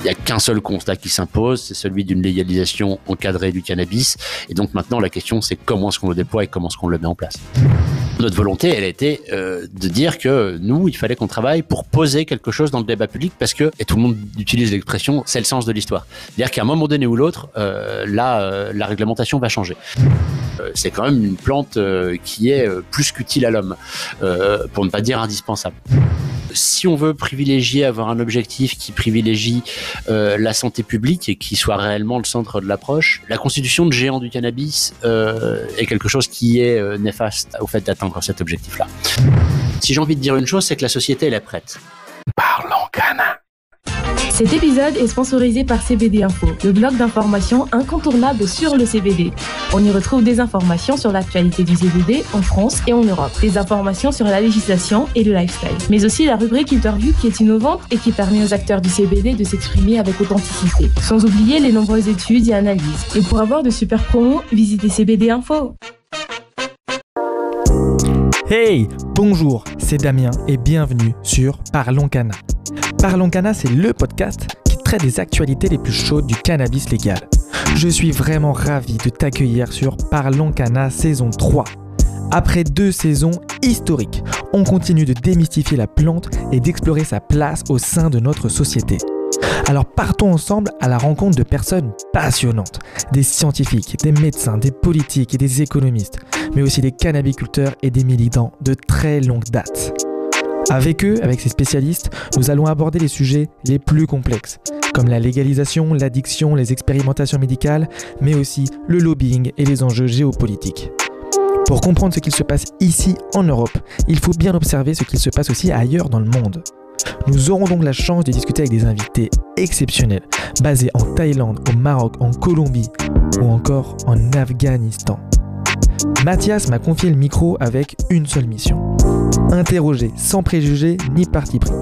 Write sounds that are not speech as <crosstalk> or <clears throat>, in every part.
Il n'y a qu'un seul constat qui s'impose, c'est celui d'une légalisation encadrée du cannabis. Et donc maintenant, la question, c'est comment est-ce qu'on le déploie et comment est-ce qu'on le met en place? Notre volonté, elle été euh, de dire que nous, il fallait qu'on travaille pour poser quelque chose dans le débat public parce que, et tout le monde utilise l'expression, c'est le sens de l'histoire. C'est-à-dire qu'à un moment donné ou l'autre, euh, là, euh, la réglementation va changer. Euh, c'est quand même une plante qui est plus qu'utile à l'homme, pour ne pas dire indispensable si on veut privilégier, avoir un objectif qui privilégie la santé publique et qui soit réellement le centre de l'approche, la constitution de géants du cannabis est quelque chose qui est néfaste au fait d'atteindre cet objectif-là. Si j'ai envie de dire une chose, c'est que la société, elle est prête. Parlons canin. Cet épisode est sponsorisé par CBD Info, le blog d'information incontournable sur le CBD. On y retrouve des informations sur l'actualité du CBD en France et en Europe, des informations sur la législation et le lifestyle, mais aussi la rubrique interview qui est innovante et qui permet aux acteurs du CBD de s'exprimer avec authenticité, sans oublier les nombreuses études et analyses. Et pour avoir de super promos, visitez CBD Info. Hey, bonjour, c'est Damien et bienvenue sur Parlons Cana. Parlons Cana, c'est le podcast qui traite des actualités les plus chaudes du cannabis légal. Je suis vraiment ravi de t'accueillir sur Parlons Cana saison 3. Après deux saisons historiques, on continue de démystifier la plante et d'explorer sa place au sein de notre société. Alors partons ensemble à la rencontre de personnes passionnantes, des scientifiques, des médecins, des politiques et des économistes, mais aussi des cannabiculteurs et des militants de très longue date. Avec eux, avec ces spécialistes, nous allons aborder les sujets les plus complexes, comme la légalisation, l'addiction, les expérimentations médicales, mais aussi le lobbying et les enjeux géopolitiques. Pour comprendre ce qu'il se passe ici en Europe, il faut bien observer ce qu'il se passe aussi ailleurs dans le monde. Nous aurons donc la chance de discuter avec des invités exceptionnels, basés en Thaïlande, au Maroc, en Colombie ou encore en Afghanistan. Mathias m'a confié le micro avec une seule mission. Interroger sans préjugés ni parti pris.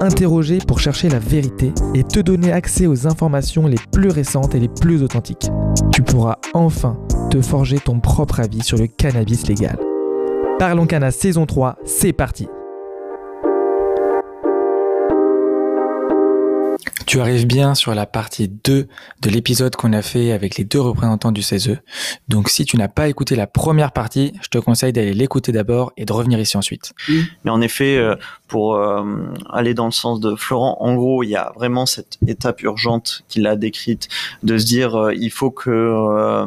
Interroger pour chercher la vérité et te donner accès aux informations les plus récentes et les plus authentiques. Tu pourras enfin te forger ton propre avis sur le cannabis légal. Parlons Cana saison 3, c'est parti Tu arrives bien sur la partie 2 de l'épisode qu'on a fait avec les deux représentants du CESE. Donc si tu n'as pas écouté la première partie, je te conseille d'aller l'écouter d'abord et de revenir ici ensuite. Mais en effet, euh, pour euh, aller dans le sens de Florent, en gros, il y a vraiment cette étape urgente qu'il a décrite de se dire euh, il faut que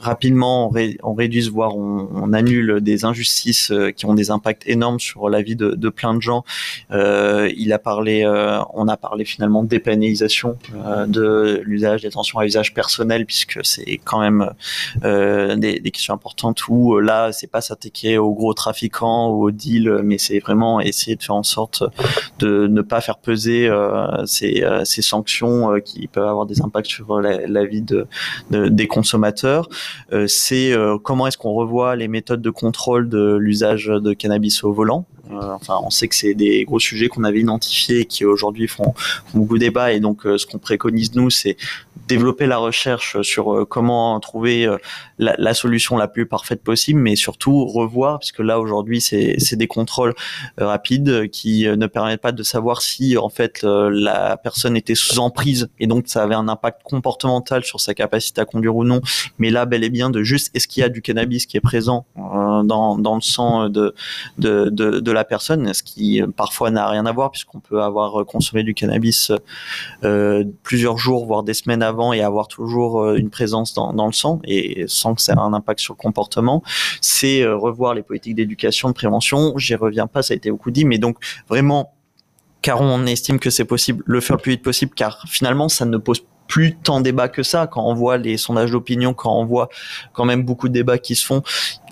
rapidement on, ré, on, réduise, voire on, on, annule des injustices euh, qui ont des impacts énormes sur la vie de, de plein de gens. Euh, il a parlé, euh, on a parlé finalement de dépénalisation euh, de l'usage des tensions à usage personnel, puisque c'est quand même euh, des, des, questions importantes où là, c'est pas s'attaquer aux gros trafiquants ou aux deals, mais c'est vraiment essayer de faire en sorte de ne pas faire peser ces, ces, sanctions qui peuvent avoir des impacts sur la, la vie de, de, des consommateurs. Euh, c'est euh, comment est-ce qu'on revoit les méthodes de contrôle de l'usage de cannabis au volant? Euh, enfin, on sait que c'est des gros sujets qu'on avait identifiés et qui aujourd'hui font, beaucoup de débat. Et donc, ce qu'on préconise nous, c'est développer la recherche sur comment trouver la, solution la plus parfaite possible, mais surtout revoir, puisque là aujourd'hui c'est des contrôles rapides qui ne permettent pas de savoir si en fait la personne était sous emprise et donc ça avait un impact comportemental sur sa capacité à conduire ou non. Mais là, bel et bien de juste est-ce qu'il y a du cannabis qui est présent euh, dans, dans le sang de, de, de, de la personne, ce qui parfois n'a rien à voir puisqu'on peut avoir consommé du cannabis euh, plusieurs jours, voire des semaines avant et avoir toujours une présence dans, le sang et sans que ça ait un impact sur le comportement. C'est euh, revoir les politiques d'éducation, de prévention. J'y reviens pas, ça a été beaucoup dit, mais donc vraiment car on estime que c'est possible, le faire le plus vite possible, car finalement, ça ne pose plus tant débat que ça. Quand on voit les sondages d'opinion, quand on voit quand même beaucoup de débats qui se font,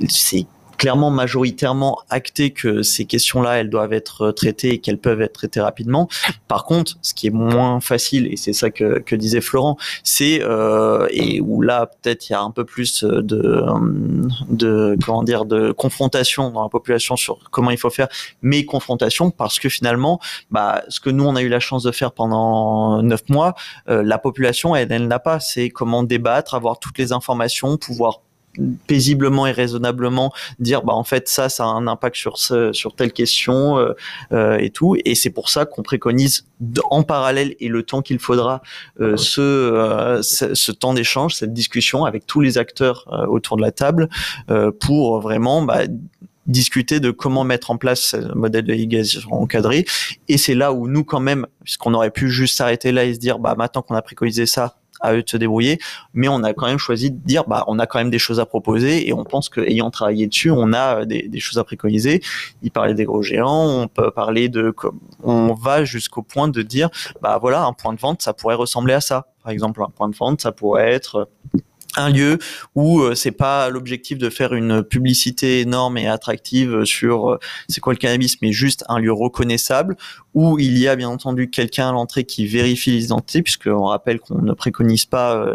c'est clairement majoritairement acté que ces questions-là, elles doivent être traitées et qu'elles peuvent être traitées rapidement. Par contre, ce qui est moins facile, et c'est ça que, que, disait Florent, c'est euh, et où là peut-être il y a un peu plus de, de comment dire de confrontation dans la population sur comment il faut faire, mais confrontation parce que finalement, bah, ce que nous on a eu la chance de faire pendant neuf mois, euh, la population elle, elle n'a pas. C'est comment débattre, avoir toutes les informations, pouvoir paisiblement et raisonnablement dire bah en fait ça ça a un impact sur ce, sur telle question euh, euh, et tout et c'est pour ça qu'on préconise en parallèle et le temps qu'il faudra euh, ce, ce, temps d'échange cette discussion avec tous les acteurs autour de la table pour vraiment bah, discuter de comment mettre en place ce modèle de légalisation encadré. Et c'est là où nous, quand même, puisqu'on aurait pu juste s'arrêter là et se dire, bah, maintenant qu'on a préconisé ça, à eux de se débrouiller, mais on a quand même choisi de dire bah on a quand même des choses à proposer et on pense qu'ayant travaillé dessus, on a des, des, choses à préconiser. Il parlait des gros géants, on peut parler de on va jusqu'au point de dire bah voilà un point de vente ça pourrait ressembler à ça. Par exemple un point de vente ça pourrait être un lieu où euh, c'est pas l'objectif de faire une publicité énorme et attractive sur euh, c'est quoi le cannabis, mais juste un lieu reconnaissable où il y a bien entendu quelqu'un à l'entrée qui vérifie l'identité, puisqu'on rappelle qu'on ne préconise pas euh,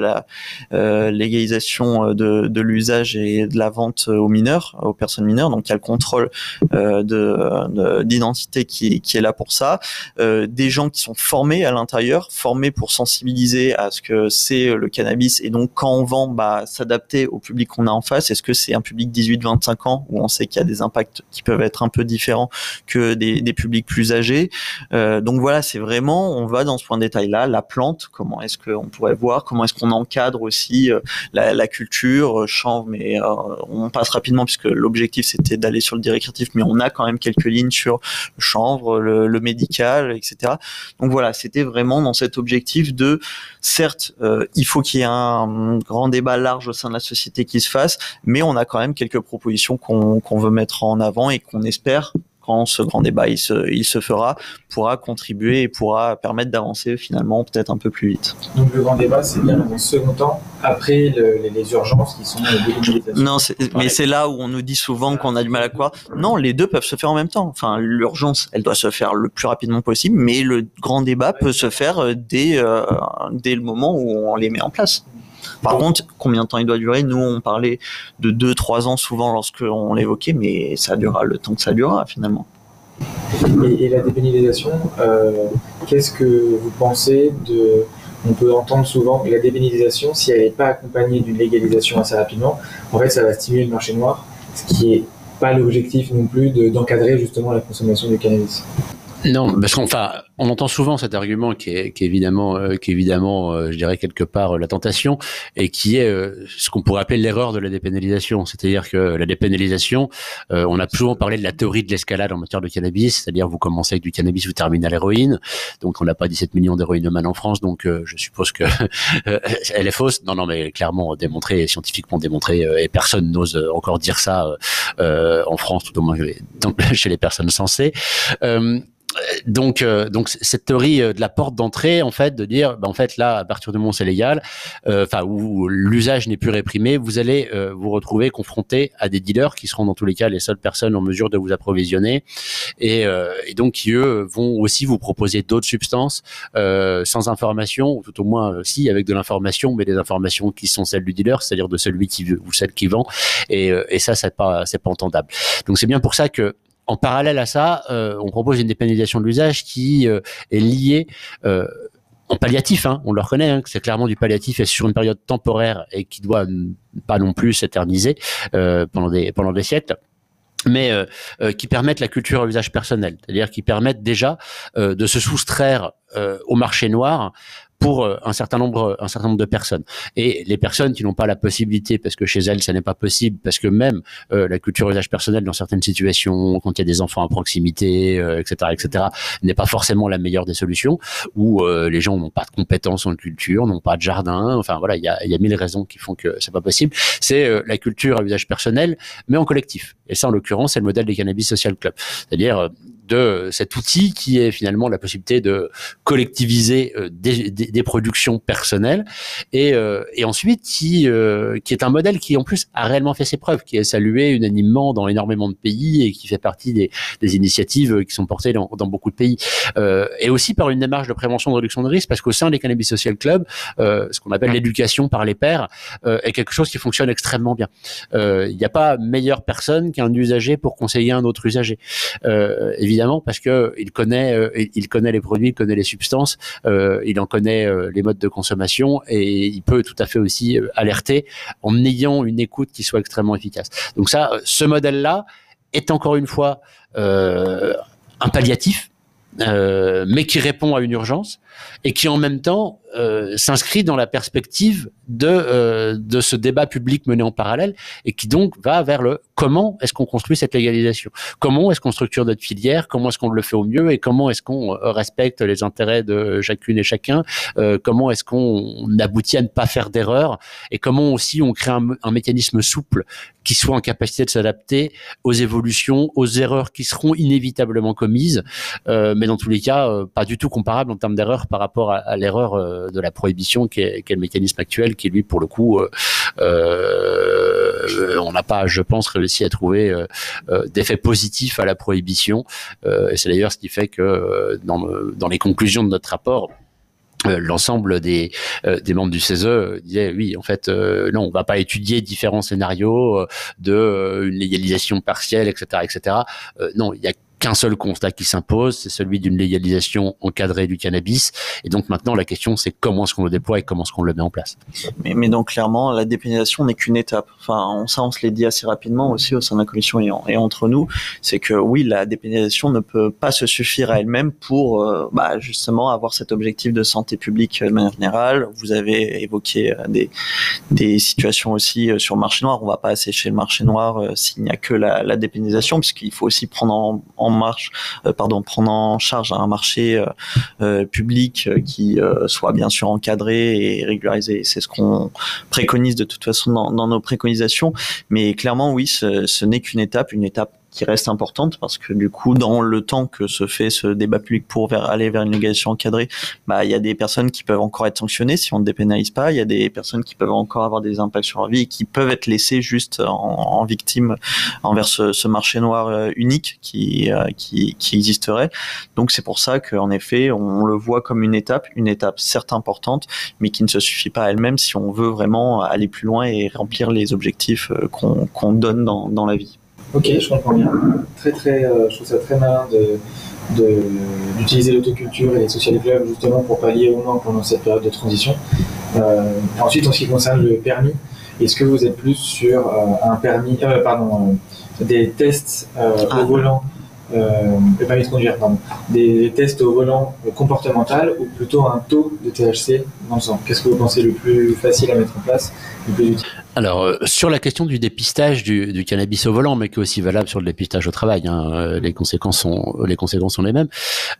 la légalisation de, de l'usage et de la vente aux mineurs, aux personnes mineures. Donc il y a le contrôle de d'identité qui, qui est là pour ça. des gens qui sont formés à l'intérieur, formés pour sensibiliser à ce que c'est le cannabis et donc quand on vend bah, s'adapter au public qu'on a en face. Est-ce que c'est un public 18-25 ans où on sait qu'il y a des impacts qui peuvent être un peu différents que des, des publics plus âgés? Euh, Donc voilà, c'est vraiment, on va dans ce point de détail-là, la plante, comment est-ce qu'on pourrait voir, comment est-ce qu'on encadre aussi euh, la, la, culture, euh, chanvre, mais euh, on passe rapidement puisque l'objectif c'était d'aller sur le directif, mais on a quand même quelques lignes sur le chanvre, le, le médical, etc. Donc voilà, c'était vraiment dans cet objectif de, certes, il faut qu'il y ait un grand débat large au sein de la société qui se fasse, mais on a quand même quelques propositions qu'on veut mettre en avant et qu'on espère quand ce grand débat il se, il se fera, pourra contribuer et pourra permettre d'avancer finalement peut-être un peu plus vite. Donc le grand débat, c'est bien dans second temps, après les, urgences qui sont les Non, mais c'est là où on nous dit souvent qu'on a du mal à croire. Non, les deux peuvent se faire en même temps. Enfin, l'urgence, elle doit se faire le plus rapidement possible, mais le grand débat peut se faire euh, dès, euh, dès le moment où on les met en place. Par contre, combien de temps il doit durer? Nous, on parlait de 2-3 ans souvent lorsqu'on l'évoquait, mais ça durera le temps que ça durera finalement. Et, la dépénalisation, euh, qu'est-ce que vous pensez de... On peut entendre souvent que la dépénalisation, si elle n'est pas accompagnée d'une légalisation assez rapidement, en fait, ça va stimuler le marché noir, ce qui n'est pas l'objectif non plus d'encadrer justement la consommation du cannabis. Non, parce qu'enfin, on entend souvent cet argument qui est, qui est évidemment, euh, qui est évidemment, euh, je dirais quelque part euh, la tentation, et qui est ce qu'on pourrait appeler l'erreur de la dépénalisation. C'est-à-dire que la dépénalisation, on a souvent parlé de la théorie de l'escalade en matière de cannabis, c'est-à-dire vous commencez avec du cannabis, vous terminez à l'héroïne. Donc on n'a pas 17 millions d'héroïnomans en France, donc je suppose que <laughs> elle est fausse. Non, non, mais clairement démontré, scientifiquement démontré, et personne n'ose encore dire ça en France, tout au moins chez les <laughs> personnes sensées donc, euh, donc cette théorie euh, de la porte d'entrée, en fait, de dire, bah, en fait, là, à partir du moment où c'est légal, euh, enfin, où l'usage n'est plus réprimé, vous allez vous retrouver confronté à des dealers qui seront dans tous les cas les seules personnes en mesure de vous approvisionner, et, et donc qui eux vont aussi vous proposer d'autres substances sans information, ou tout au moins si avec de l'information, mais des informations qui sont celles du dealer, c'est-à-dire de celui qui veut ou celle qui vend, et, et ça, c'est pas, c'est pas entendable. Donc c'est bien pour ça que en parallèle à ça, euh, on propose une dépénalisation de l'usage qui euh, est liée euh, en palliatif, hein, on le reconnaît, hein, c'est clairement du palliatif et sur une période temporaire et qui doit pas non plus s'éterniser pendant des pendant des siècles mais qui permettent la culture à usage personnel, c'est-à-dire qui permettent déjà de se soustraire au marché noir pour euh, un certain nombre, un certain nombre de personnes. Et les personnes qui n'ont pas la possibilité, parce que chez elles, ça n'est pas possible, parce que même euh, la culture usage personnel dans certaines situations, quand il y a des enfants à proximité, etc., euh, etc., n'est pas forcément la meilleure des solutions, où les gens n'ont pas de compétences en culture, n'ont pas de jardin, enfin voilà, il y a, y a mille raisons qui font que c'est pas possible. C'est la culture à usage personnel, mais en collectif. Et ça, en l'occurrence, c'est le modèle des Cannabis Social Club. C'est-à-dire de cet outil qui est finalement la possibilité de collectiviser euh, des, des, des, productions personnelles et, euh, et ensuite qui, euh, qui est un modèle qui en plus a réellement fait ses preuves, qui est salué unanimement dans énormément de pays et qui fait partie des, des initiatives qui sont portées dans, dans beaucoup de pays et aussi par une démarche de prévention de réduction de risque parce qu'au sein des Cannabis Social Club, ce qu'on appelle l'éducation par les pairs est quelque chose qui fonctionne extrêmement bien. Il n'y a pas meilleure personne qu'un usager pour conseiller un autre usager. Euh, évidemment parce que il connaît, euh, il connaît les produits, il connaît les substances, euh, il en connaît euh, les modes de consommation et il peut tout à fait aussi alerter en ayant une écoute qui soit extrêmement efficace. Donc ça, ce modèle-là est encore une fois un palliatif, mais qui répond à une urgence et qui en même temps euh, s'inscrit dans la perspective de, euh, de ce débat public mené en parallèle et qui donc va vers le comment est-ce qu'on construit cette légalisation? Comment est-ce qu'on structure notre filière? Comment est-ce qu'on le fait au mieux? Et comment est-ce qu'on euh, respecte les intérêts de chacune et chacun? Comment est-ce qu'on aboutit à ne pas faire d'erreurs? Et comment aussi on crée un, un mécanisme souple qui soit en capacité de s'adapter aux évolutions, aux erreurs qui seront inévitablement commises, mais dans tous les cas, pas du tout comparable en termes d'erreurs par rapport à, l'erreur euh, de la prohibition qui est, le mécanisme actuel qui lui pour le coup euh, euh, on n'a pas je pense réussi à trouver d'effet positif à la prohibition. C'est d'ailleurs ce qui fait que dans, les conclusions de notre rapport l'ensemble des, des membres du CESE disaient oui en fait non on va pas étudier différents scénarios de une légalisation partielle etc etc non il y a qu'un seul constat qui s'impose, c'est celui d'une légalisation encadrée du cannabis. Et donc maintenant, la question, c'est comment est-ce qu'on le déploie et comment est-ce qu'on le met en place. Mais, donc clairement, la dépénalisation n'est qu'une étape. Enfin, on, ça, on se l'est dit assez rapidement aussi au sein de la commission et, entre nous, c'est que oui, la dépénalisation ne peut pas se suffire à elle-même pour euh, bah, justement avoir cet objectif de santé publique de manière générale. Vous avez évoqué euh, des, situations aussi euh, sur le marché noir. On va pas assécher le marché noir s'il n'y a que la, la dépénalisation, puisqu'il faut aussi prendre en, en marche, euh, pardon, prendre en charge un marché euh, euh, public qui soit bien sûr encadré et régularisé. C'est ce qu'on préconise de toute façon dans, nos préconisations. Mais clairement, oui, ce n'est qu'une étape, une étape qui reste importante parce que du coup, dans le temps que se fait ce débat public pour aller vers une légalisation encadrée, bah il y a des personnes qui peuvent encore être sanctionnées si on ne dépénalise pas. Il y a des personnes qui peuvent encore avoir des impacts sur leur vie et qui peuvent être laissées juste en, victime envers ce, marché noir euh, unique qui, euh, qui, qui existerait. Donc c'est pour ça qu'en effet, on le voit comme une étape, une étape certes importante, mais qui ne se suffit pas elle-même si on veut vraiment aller plus loin et remplir les objectifs euh, qu'on qu'on donne dans, dans la vie. Ok, je comprends bien. Très, très, euh, je trouve ça très malin d'utiliser de, l'autoculture et les social clubs justement pour pallier au moins pendant cette période de transition. Euh, ensuite, en ce qui concerne le permis, est-ce que vous êtes plus sur euh, un permis, pardon, des tests au ah. volant euh, le permis de conduire, pardon, des tests au volant comportemental ou plutôt un taux de THC dans le sang? Qu'est-ce que vous pensez le plus facile à mettre en place, le plus utile? Alors, euh, sur la question du dépistage du, cannabis au volant, mais qui est aussi valable sur le dépistage au travail, hein, euh, les conséquences sont les conséquences sont les mêmes.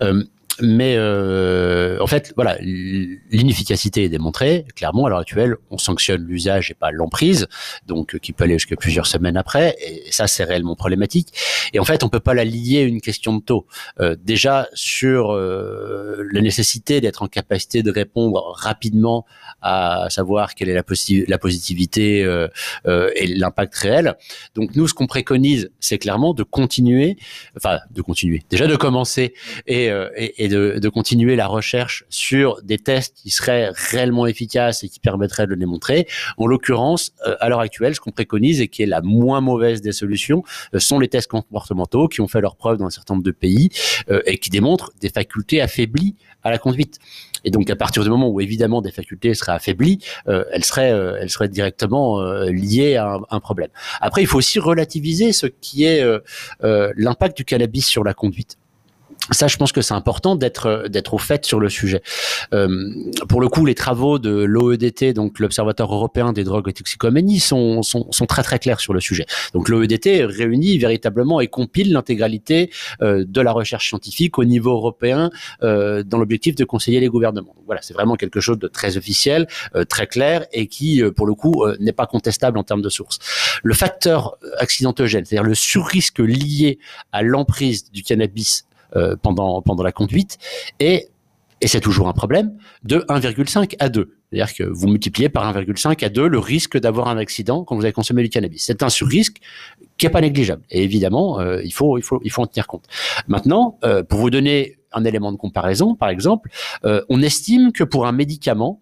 Euh, mais euh, en fait, voilà, l'inefficacité est démontrée. Clairement, à l'heure actuelle, on sanctionne l'usage et pas l'emprise, donc qui peut aller jusqu'à plusieurs semaines après. Et ça, c'est réellement problématique. Et en fait, on peut pas la lier à une question de taux. Euh, déjà sur euh, la nécessité d'être en capacité de répondre rapidement à savoir quelle est la, la positivité euh, euh, et l'impact réel. Donc nous, ce qu'on préconise, c'est clairement de continuer, enfin de continuer, déjà de commencer et, euh, et et de, continuer la recherche sur des tests qui seraient réellement efficaces et qui permettraient de le démontrer. En l'occurrence, euh, à l'heure actuelle, ce qu'on préconise et qui est la moins mauvaise des solutions euh, sont les tests comportementaux qui ont fait leur preuve dans un certain nombre de pays euh, et qui démontrent des facultés affaiblies à la conduite. Et donc à partir du moment où évidemment des facultés seraient affaiblies, elles seraient elles seraient directement liées à un, un, problème. Après, il faut aussi relativiser ce qui est l'impact du cannabis sur la conduite ça, je pense que c'est important d'être d'être au fait sur le sujet. Euh, pour le coup, les travaux de l'OEDT, donc l'Observatoire européen des drogues et toxicomanies, sont, sont, sont très très clairs sur le sujet. Donc l'OEDT réunit véritablement et compile l'intégralité euh, de la recherche scientifique au niveau européen euh, dans l'objectif de conseiller les gouvernements. Voilà, c'est vraiment quelque chose de très officiel, euh, très clair et qui, euh, pour le coup, euh, n'est pas contestable en termes de source. Le facteur accidentogène, c'est-à-dire le surrisque lié à l'emprise du cannabis euh, pendant, pendant la conduite. Et, et c'est toujours un problème, de 1,5 à 2. C'est-à-dire que vous multipliez par 1,5 à 2 le risque d'avoir un accident quand vous avez consommé du cannabis. C'est un surrisque qui n'est pas négligeable. Et évidemment, euh, il, faut, il, faut, il faut en tenir compte. Maintenant, euh, pour vous donner un élément de comparaison, par exemple, on estime que pour un médicament,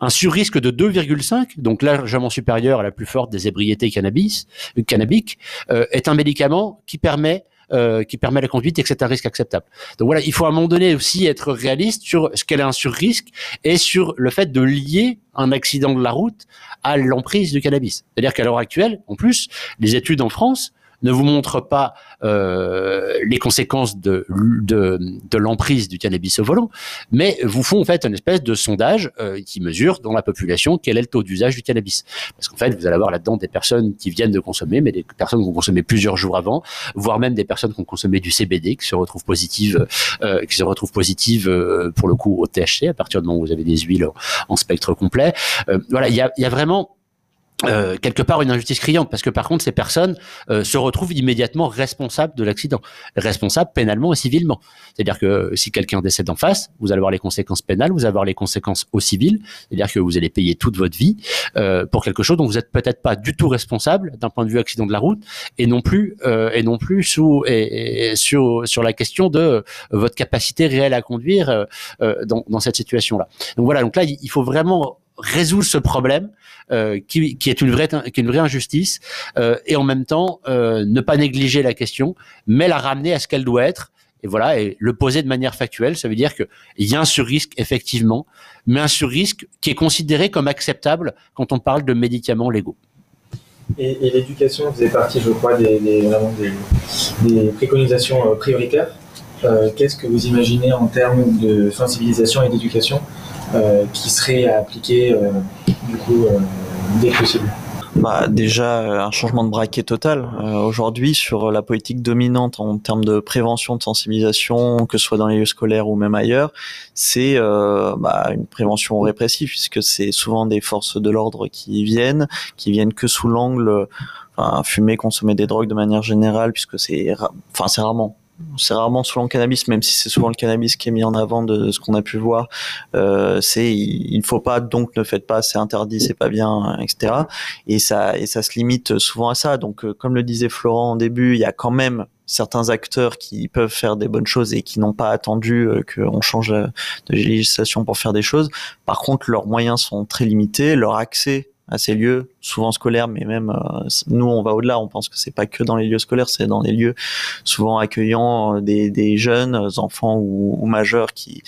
un surrisque de 2,5, donc largement supérieur à la plus forte des ébriétés cannabis, cannabiques, est un médicament qui permet euh, qui permet la conduite et que c'est un risque acceptable. Donc voilà, il faut à un moment donné aussi être réaliste sur ce qu'elle est un sur-risque et sur le fait de lier un accident de la route à l'emprise du cannabis. C'est-à-dire qu'à l'heure actuelle, en plus, les études en France ne vous montre pas euh, les conséquences de, de, de l'emprise du cannabis au volant, mais vous font en fait une espèce de sondage euh, qui mesure dans la population quel est le taux d'usage du cannabis. Parce qu'en fait, vous allez avoir là-dedans des personnes qui viennent de consommer, mais des personnes qui ont consommé plusieurs jours avant, voire même des personnes qui ont consommé du CBD qui se retrouvent positives, euh, qui se retrouvent positives euh, pour le coup au THC à partir du moment où vous avez des huiles en, spectre complet. Euh, voilà, il y a, y a vraiment euh, quelque part une injustice criante parce que par contre ces personnes euh, se retrouvent immédiatement responsables de l'accident, responsables pénalement et civilement. C'est-à-dire que si quelqu'un décède en face, vous allez avoir les conséquences pénales, vous allez avoir les conséquences au civil, c'est-à-dire que vous allez payer toute votre vie euh, pour quelque chose dont vous êtes peut-être pas du tout responsable d'un point de vue accident de la route et non plus euh, et non plus sous et, et sur sur la question de euh, votre capacité réelle à conduire dans, dans cette situation-là. Donc voilà, donc là il faut vraiment résoudre ce problème euh, qui, est une vraie, injustice euh, et en même temps euh, ne pas négliger la question, mais la ramener à ce qu'elle doit être. Et voilà, et le poser de manière factuelle, ça veut dire qu'il y a un sur-risque effectivement, mais un sur-risque qui est considéré comme acceptable quand on parle de médicaments légaux. Et, l'éducation faisait partie, je crois, des, vraiment des, préconisations prioritaires. Qu'est-ce que vous imaginez en termes de sensibilisation et d'éducation qui serait à appliquer euh, du coup euh, dès que possible. Bah, déjà un changement de braquet total. Euh, aujourd'hui sur la politique dominante en termes de prévention, de sensibilisation, que ce soit dans les lieux scolaires ou même ailleurs, c'est euh, bah, une prévention répressive puisque c'est souvent des forces de l'ordre qui viennent, qui viennent que sous l'angle, enfin, fumer, consommer des drogues de manière générale puisque c'est, enfin c'est rarement c'est rarement souvent le cannabis, même si c'est souvent le cannabis qui est mis en avant de ce qu'on a pu voir. Euh, c'est il ne faut pas, donc ne faites pas, c'est interdit, c'est pas bien, etc. Et ça et ça se limite souvent à ça. Donc euh, comme le disait Florent en début, il y a quand même certains acteurs qui peuvent faire des bonnes choses et qui n'ont pas attendu euh, qu'on change de législation pour faire des choses. Par contre, leurs moyens sont très limités, leur accès à ces lieux, souvent scolaires, mais même euh, nous on va au-delà, on pense que c'est pas que dans les lieux scolaires, c'est dans des lieux souvent accueillant euh, des, des jeunes enfants ou, ou majeurs qui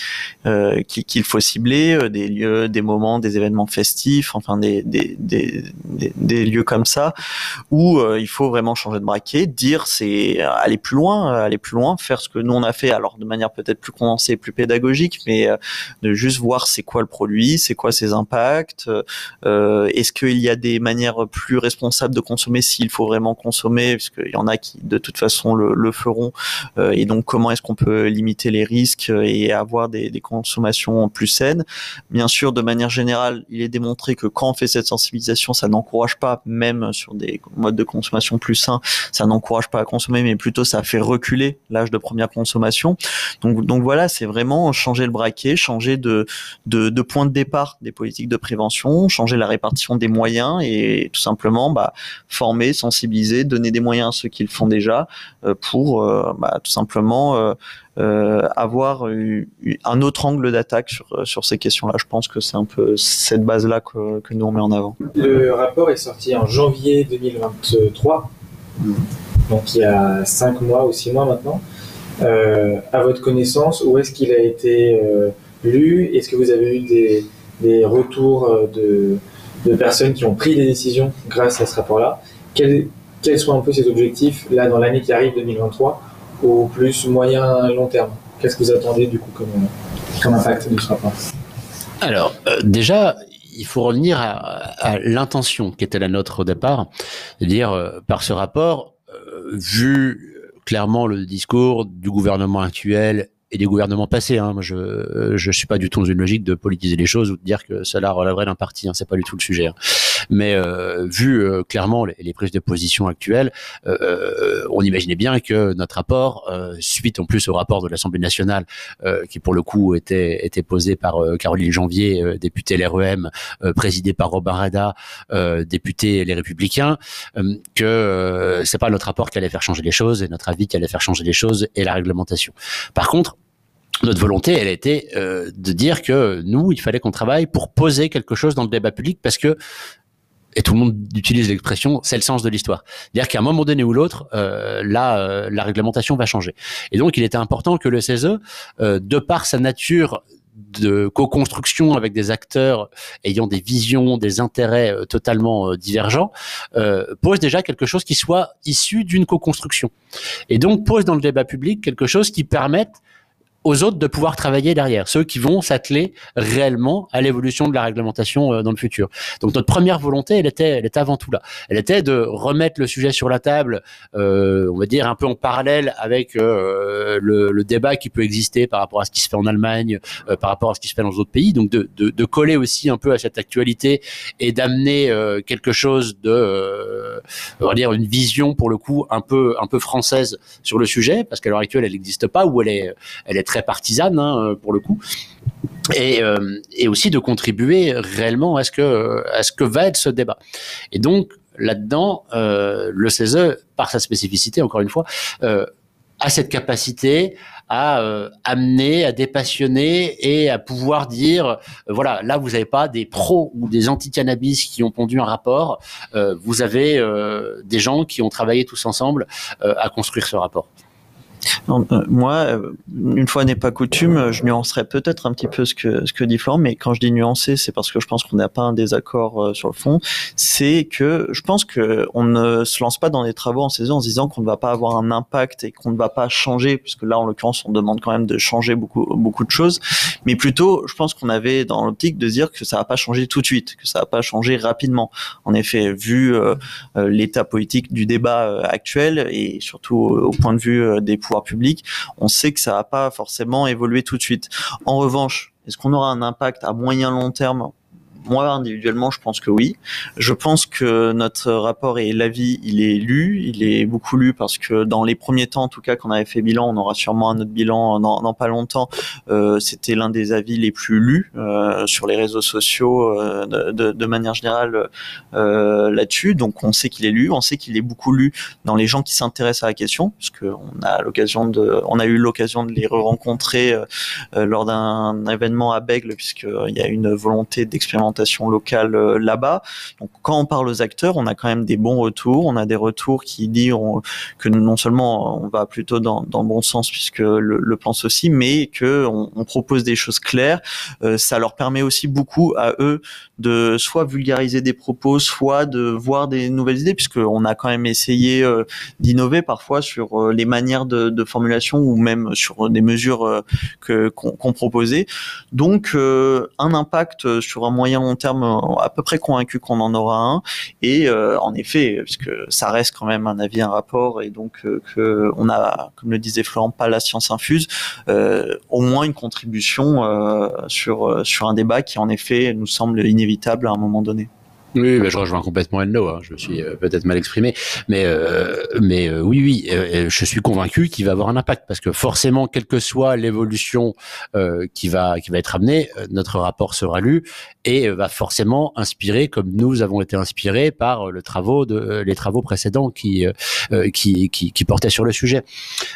euh, qu'il qui faut cibler, euh, des lieux, des moments, des événements festifs, enfin des des, des, des, lieux comme ça où euh, il faut vraiment changer de braquet, dire c'est aller plus loin, aller plus loin, faire ce que nous on a fait, alors de manière peut-être plus condensée, plus pédagogique, mais de juste voir c'est quoi le produit, c'est quoi ses impacts, euh, est-ce qu'il y a des manières plus responsables de consommer s'il faut vraiment consommer, puisqu'il y en a qui de toute façon le, le feront, euh, et donc comment est-ce qu'on peut limiter les risques et avoir des, des, consommations plus saines? Bien sûr, de manière générale, il est démontré que quand on fait cette sensibilisation, ça n'encourage pas, même sur des modes de consommation plus sains, ça n'encourage pas à consommer, mais plutôt ça fait reculer l'âge de première consommation. Donc, donc voilà, c'est vraiment changer le braquet, changer de, de, de point de départ des politiques de prévention, changer la répartition des moyens et tout simplement bah, former, sensibiliser, donner des moyens à ceux qui le font déjà euh, pour euh, bah, tout simplement euh, avoir un autre angle d'attaque sur, sur ces questions-là. Je pense que c'est un peu cette base-là que, nous on met en avant. Le rapport est sorti en janvier 2023, donc il y a 5 mois ou 6 mois maintenant. Euh, à votre connaissance, où est-ce qu'il a été lu? Est-ce que vous avez eu des, des retours de, de personnes qui ont pris des décisions grâce à ce rapport-là. Quels, quels sont un peu ces objectifs là dans l'année qui arrive 2023 au plus moyen long terme? Qu'est-ce que vous attendez du coup comme, comme impact de ce rapport? Alors euh, déjà, il faut revenir à, à l'intention qui était la nôtre au départ, c'est-à-dire euh, par ce rapport, euh, vu clairement le discours du gouvernement actuel et des gouvernements passés. Hein. Moi, je je suis pas du tout dans une logique de politiser les choses ou de dire que cela relèverait d'un parti. Hein. C'est pas du tout le sujet. Hein. Mais euh, vu euh, clairement les, les, prises de position actuelles, euh, on imaginait bien que notre rapport, suite en plus au rapport de l'Assemblée nationale, qui pour le coup était était posé par Caroline Janvier, députée LREM, présidée par Robin Rada, député Les Républicains, que c'est pas notre rapport qui allait faire changer les choses et notre avis qui allait faire changer les choses et la réglementation. Par contre, notre volonté, elle était euh, de dire que nous, il fallait qu'on travaille pour poser quelque chose dans le débat public parce que et tout le monde utilise l'expression, c'est le sens de l'histoire. C'est-à-dire qu'à un moment donné ou l'autre, euh, là, euh, la réglementation va changer. Et donc, il était important que le CESE, euh, de par sa nature de co-construction avec des acteurs ayant des visions, des intérêts euh, totalement euh, divergents, euh, pose déjà quelque chose qui soit issu d'une co-construction. Et donc pose dans le débat public quelque chose qui permette aux autres de pouvoir travailler derrière, ceux qui vont s'atteler réellement à l'évolution de la réglementation euh, dans le futur. Donc notre première volonté, elle était, elle était avant tout là. Elle était de remettre le sujet sur la table, euh, on va dire un peu en parallèle avec euh, le, le, débat qui peut exister par rapport à ce qui se fait en Allemagne, euh, par rapport à ce qui se fait dans d'autres pays. Donc de, de, de, coller aussi un peu à cette actualité et d'amener euh, quelque chose de, on va dire une vision pour le coup un peu un peu française sur le sujet, parce qu'à l'heure actuelle elle n'existe pas ou elle est elle est très partisane hein, euh, pour le coup. Et, euh, et, aussi de contribuer réellement à ce que à ce que va être ce débat. Et donc là-dedans, euh, le CESE, par sa spécificité, encore une fois, a cette capacité à amener, à dépassionner et à pouvoir dire, voilà, là vous n'avez pas des pros ou des anti-cannabis qui ont pondu un rapport, vous avez des gens qui ont travaillé tous ensemble à construire ce rapport. Non, euh, moi, euh, une fois n'est pas coutume, je nuancerais peut-être un petit peu ce que ce que dit Florent, mais quand je dis nuancer, c'est parce que je pense qu'on n'a pas un désaccord euh, sur le fond. C'est que je pense que on ne se lance pas dans des travaux en saison en se disant qu'on ne va pas avoir un impact et qu'on ne va pas changer, puisque là, en l'occurrence, on demande quand même de changer beaucoup beaucoup de choses, mais plutôt, je pense qu'on avait dans l'optique de dire que ça va pas changer tout de suite, que ça va pas changer rapidement. En effet, vu euh, l'état politique du débat actuel et surtout au point de vue des pouvoirs on sait que ça va pas forcément évoluer tout de suite. En revanche, est-ce qu'on aura un impact à moyen long terme moi, individuellement, je pense que oui. Je pense que notre rapport et l'avis, il est lu, il est beaucoup lu parce que dans les premiers temps, en tout cas, qu'on avait fait bilan, on aura sûrement un autre bilan dans, dans pas longtemps. Euh, C'était l'un des avis les plus lus euh, sur les réseaux sociaux euh, de, manière générale là-dessus. Donc, on sait qu'il est lu, on sait qu'il est beaucoup lu dans les gens qui s'intéressent à la question, puisque on a l'occasion de, on a eu l'occasion de les rencontrer euh, lors d'un événement à Bègle, puisqu'il y a une volonté locale euh, là-bas. Donc quand on parle aux acteurs, on a quand même des bons retours. On a des retours qui disent que non seulement on va plutôt dans, dans le bon sens puisque le, le pense aussi, mais que on, on, propose des choses claires. Euh, ça leur permet aussi beaucoup à eux de soit vulgariser des propos, soit de voir des nouvelles idées, puisqu'on a quand même essayé euh, d'innover parfois sur euh, les manières de, formulation ou même sur des mesures euh, que qu'on qu proposait. Donc un impact sur un moyen long terme à peu près convaincu qu'on en aura un. Et en effet, puisque ça reste quand même un avis, un rapport, et donc que on a, comme le disait Florent, pas la science infuse, au moins une contribution sur sur un débat qui en effet nous semble inévitable à un moment donné. Oui, je rejoins complètement Elno. Hein. Je me suis euh, peut-être mal exprimé, mais euh, mais euh, oui, oui, euh, je suis convaincu qu'il va avoir un impact parce que forcément, quelle que soit l'évolution euh, qui va qui va être amenée, notre rapport sera lu et va forcément inspirer, comme nous avons été inspirés par le travaux de les travaux précédents qui qui, qui, qui portaient sur le sujet.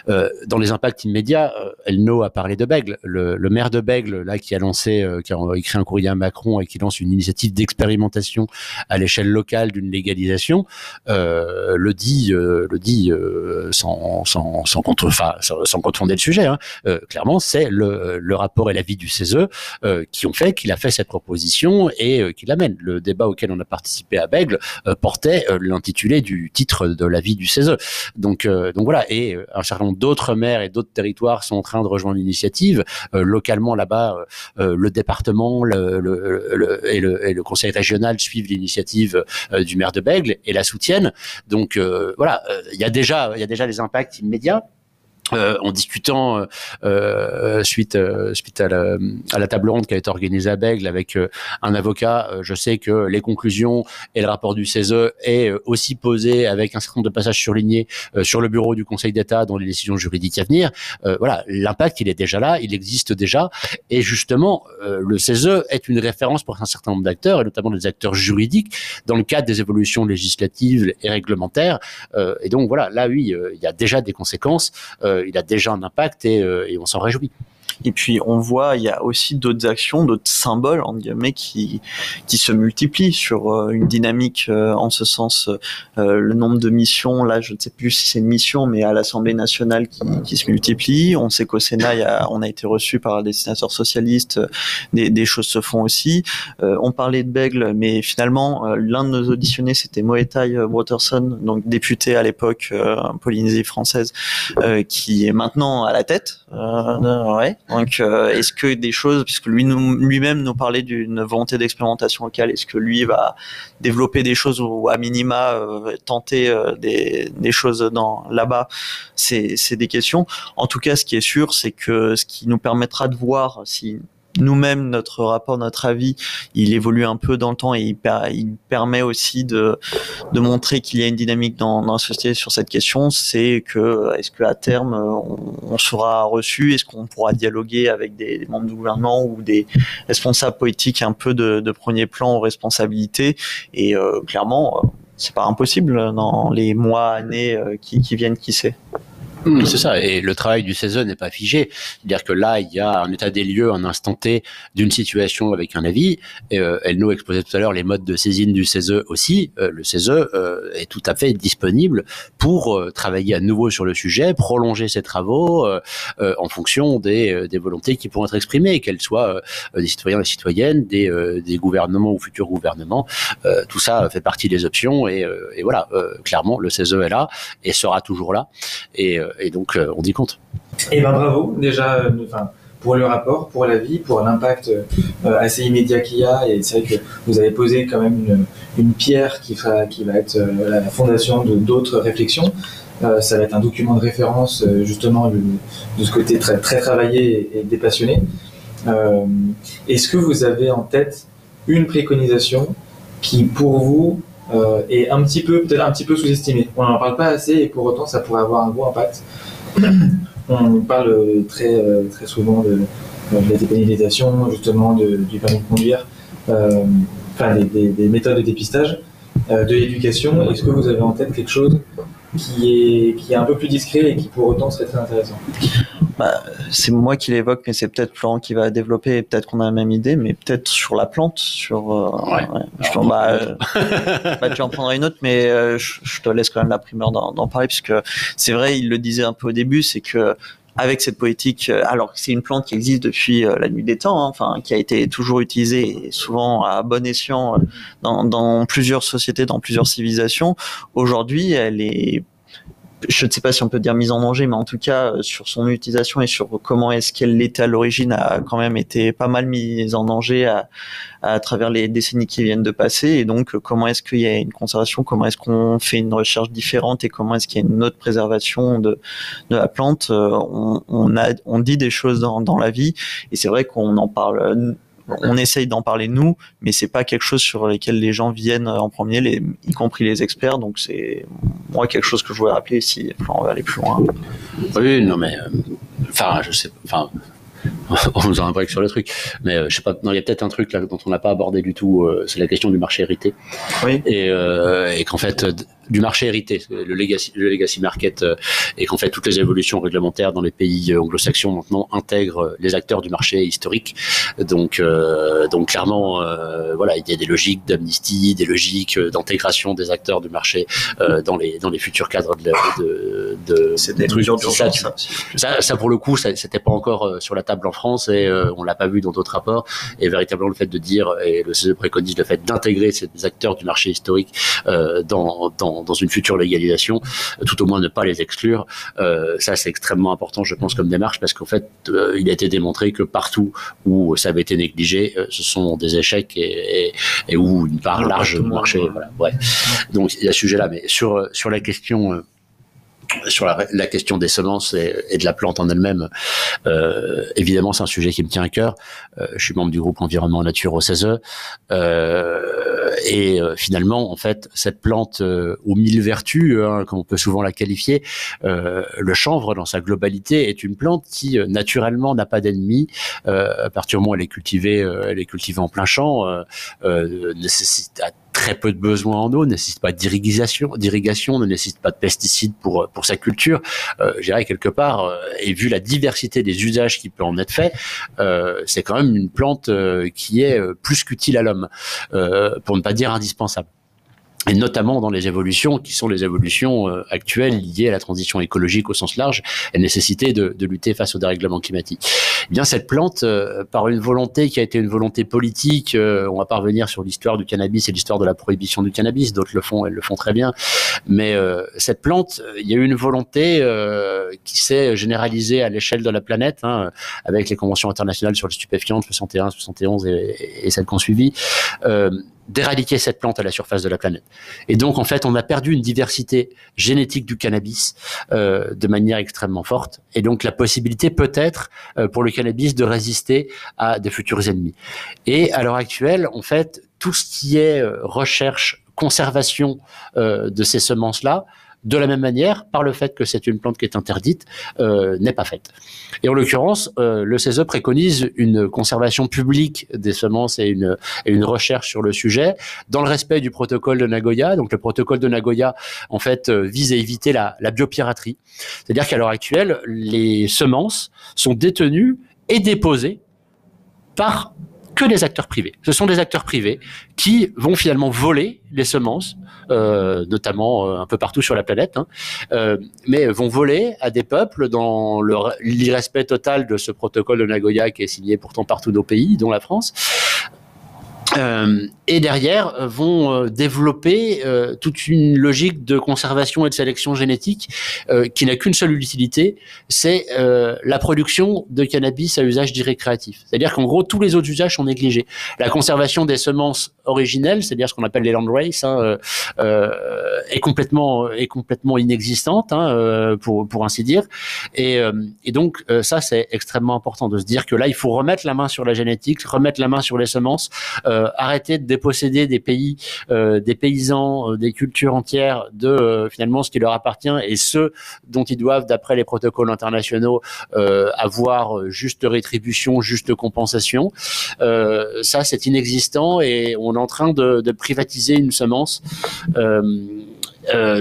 dans les impacts immédiats, Elno a parlé de Bègle, le, le, maire de Bègle là qui a lancé, qui a écrit un courrier à Macron et qui lance une initiative d'expérimentation à l'échelle locale d'une légalisation, euh, le dit, euh, le dit euh, sans, sans, sans, contre, sans, sans confonder le sujet. Hein. Euh, clairement, c'est le, le rapport et l'avis du CESE euh, qui ont fait qu'il a fait cette proposition et euh, qui l'amène. Le débat auquel on a participé à Bègle portait l'intitulé du titre de l'avis du CESE. Donc, donc voilà. Et un certain nombre d'autres maires et d'autres territoires sont en train de rejoindre l'initiative. localement, là-bas, le département le, le, et, le, et le conseil régional suivent l'initiative euh, du maire de Bègle et la soutiennent. Donc euh, voilà, euh, il y a déjà il y a déjà les impacts immédiats. Euh, en discutant euh, euh, suite suite à la, à la, table ronde qui a été organisée à Bègle avec un avocat, je sais que les conclusions et le rapport du CESE est aussi posé avec un certain nombre de passages surlignés sur le bureau du Conseil d'État dans les décisions juridiques à venir. voilà, l'impact il est déjà là, il existe déjà, et justement le CESE est une référence pour un certain nombre d'acteurs et notamment des acteurs juridiques dans le cadre des évolutions législatives et réglementaires. et donc voilà, là oui, il y a déjà des conséquences. Euh, il a déjà un impact et, euh, on s'en réjouit. Et puis on voit, il y a aussi d'autres actions, d'autres symboles en guillemets qui qui se multiplient sur euh, une dynamique euh, en ce sens. Euh, le nombre de missions, là, je ne sais plus si c'est une mission, mais à l'Assemblée nationale qui, qui se multiplie. On sait qu'au Sénat, il y a, on a été reçu par des sénateurs socialistes. Des, des choses se font aussi. on parlait de Bègle, mais finalement, l'un de nos auditionnés, c'était Moetai Waterson, donc député à l'époque Polynésie française, qui est maintenant à la tête. ouais. Donc, est-ce que des choses, puisque lui lui-même nous parlait d'une volonté d'expérimentation locale, est-ce que lui va développer des choses ou à minima euh, tenter euh, des, des, choses dans là-bas? C'est des questions. En tout cas, ce qui est sûr, c'est que ce qui nous permettra de voir si nous-mêmes, notre rapport, notre avis, il évolue un peu dans le temps et il, permet aussi de, de montrer qu'il y a une dynamique dans, dans, la société sur cette question. C'est que est-ce qu'à terme on, sera reçu, est-ce qu'on pourra dialoguer avec des, membres du gouvernement ou des responsables politiques un peu de, de premier plan aux responsabilités? Et euh, clairement, c'est pas impossible dans les mois, années euh, qui, qui viennent, qui sait. Mmh. C'est ça. Et le travail du CESE n'est pas figé. C'est-à-dire que là, il y a un état des lieux, un instant T d'une situation avec un avis. Et, euh, elle nous exposait tout à l'heure les modes de saisine du CESE aussi. Euh, le CESE euh, est tout à fait disponible pour euh, travailler à nouveau sur le sujet, prolonger ses travaux euh, en fonction des, des, volontés qui pourront être exprimées, qu'elles soient des citoyens et citoyennes, des, des, gouvernements ou futurs gouvernements. tout ça fait partie des options. Et, et voilà, clairement, le CESE est là et sera toujours là. Et et donc euh, on dit compte. Eh ben bravo déjà, euh, pour le rapport, pour la vie, pour l'impact euh, assez immédiat qu'il y a. Et c'est vrai que vous avez posé quand même une, pierre qui, va être la fondation de d'autres réflexions. ça va être un document de référence justement de, ce côté très travaillé et, dépassionné. Est-ce que vous avez en tête une préconisation qui pour vous euh, est un petit peu, peut-être un petit peu sous-estimé. On n'en parle pas assez et pour autant ça pourrait avoir un gros impact. <clears throat> On parle très, euh, très souvent de, de la dépénalisation, justement, du permis de conduire, euh, enfin des, des, méthodes de dépistage, euh, de l'éducation. Est-ce que vous avez en tête quelque chose qui est, qui est un peu plus discret et qui pour autant serait très intéressant? Bah, c'est moi qui l'évoque, mais c'est peut-être Florent qui va développer. Peut-être qu'on a la même idée, mais peut-être sur la plante, sur. Euh, ouais. Je, bah, euh, bah, tu en prendras une autre, mais euh, je, je, te laisse quand même la primeur d'en parler, puisque c'est vrai, il le disait un peu au début, c'est que avec cette politique, euh, alors c'est une plante qui existe depuis la nuit des temps, hein, enfin qui a été toujours utilisée souvent à bon escient dans, dans plusieurs sociétés, dans plusieurs civilisations. Aujourd'hui, elle est je ne sais pas si on peut dire mise en danger, mais en tout cas euh, sur son utilisation et sur comment est-ce qu'elle était à l'origine a quand même été pas mal mise en danger à, à travers les décennies qui viennent de passer. Et donc comment est-ce qu'il y a une conservation, comment est-ce qu'on fait une recherche différente et comment est-ce qu'il y a une autre préservation de, de la plante. Euh, on, on dit des choses dans, dans la vie et c'est vrai qu'on en parle on essaye d'en parler nous, mais c'est pas quelque chose sur lequel les gens viennent en premier, les, y compris les experts. Donc c'est moi quelque chose que je voulais rappeler si on va aller plus loin. Oui, non mais, euh, enfin, je sais, enfin, <laughs> on nous en un break sur le truc. Mais euh, je sais pas, non, il y a peut-être un truc là dont on n'a pas abordé du tout, euh, c'est la question du marché hérité. Oui. Et, euh, et qu'en fait, du marché hérité, le legacy, le legacy market, euh, et qu'en fait toutes les évolutions réglementaires dans les pays euh, anglo-saxons maintenant intègrent euh, les acteurs du marché historique. Donc, donc clairement, voilà, il y a des logiques d'amnistie, des logiques d'intégration des acteurs du marché dans les dans les futurs cadres de, de, de c'est des trucs ça, ça, ça, pour le coup, ça c'était pas encore sur la table en France et on l'a pas vu dans d'autres rapports. Et véritablement le fait de dire et le CE préconise le fait d'intégrer ces acteurs du marché historique dans, dans dans, une future légalisation, tout au moins ne pas les exclure. Euh, ça, c'est extrêmement important, je pense, comme démarche, parce qu'en fait, euh, il a été démontré que partout où ça avait été négligé, euh, ce sont des échecs et, et, et où une part large du marché. Voilà, ouais. Donc il y a ce sujet-là, mais sur sur la question sur la, question des semences et, de la plante en elle-même, euh, évidemment, c'est un sujet qui me tient à cœur. Euh, je suis membre du groupe Environnement Nature au CESE. Euh, et euh, finalement, en fait, cette plante aux mille vertus, hein, comme on peut souvent la qualifier, le chanvre, dans sa globalité, est une plante qui, naturellement, n'a pas d'ennemis. à partir du moment où elle est cultivée, elle est cultivée en plein champ, nécessite très peu de besoins en eau, ne nécessite pas d'irrigation, d'irrigation, ne nécessite pas de pesticides pour pour sa culture. Euh, je dirais quelque part, euh, et vu la diversité des usages qui peut en être fait, euh, c'est quand même une plante euh, qui est plus qu'utile à l'homme, pour ne pas dire indispensable et notamment dans les évolutions qui sont les évolutions euh, actuelles liées à la transition écologique au sens large et nécessité de, de lutter face au dérèglement climatique. Bien cette plante, euh, par une volonté qui a été une volonté politique, euh, on va pas revenir sur l'histoire du cannabis et l'histoire de la prohibition du cannabis, d'autres le font, elles le font très bien, mais cette plante, il y a eu une volonté qui s'est généralisée à l'échelle de la planète, hein, avec les conventions internationales sur les stupéfiants 61, 71 et, celles qu'on suivi d'éradiquer cette plante à la surface de la planète. Et donc, en fait, on a perdu une diversité génétique du cannabis euh, de manière extrêmement forte. Et donc, la possibilité peut-être euh, pour le cannabis de résister à des futurs ennemis. Et à l'heure actuelle, en fait, tout ce qui est euh, recherche, conservation euh, de ces semences-là, de la même manière, par le fait que c'est une plante qui est interdite, euh, n'est pas faite. Et en l'occurrence, euh, le CESE préconise une conservation publique des semences et une, et une recherche sur le sujet, dans le respect du protocole de Nagoya. Donc le protocole de Nagoya, en fait, euh, vise à éviter la, la biopiraterie. C'est-à-dire qu'à l'heure actuelle, les semences sont détenues et déposées par que des acteurs privés. Ce sont des acteurs privés qui vont finalement voler les semences, euh, notamment euh, un peu partout sur la planète, hein, euh, mais vont voler à des peuples dans l'irrespect total de ce protocole de Nagoya qui est signé pourtant par tous nos pays, dont la France. Euh, et derrière euh, vont euh, développer toute une logique de conservation et de sélection génétique qui n'a qu'une seule utilité, c'est la production de cannabis à usage dit récréatif. C'est-à-dire qu'en gros tous les autres usages sont négligés. La conservation des semences originelles, c'est-à-dire ce qu'on appelle les land race, hein, est complètement est complètement inexistante, hein, pour pour ainsi dire. Et, donc ça c'est extrêmement important de se dire que là il faut remettre la main sur la génétique, remettre la main sur les semences. Arrêter de déposséder des pays, euh, des paysans, euh, des cultures entières de finalement ce qui leur appartient et ce dont ils doivent, d'après les protocoles internationaux, avoir juste rétribution, juste compensation. ça, c'est inexistant et on est en train de, de privatiser une semence. Euh,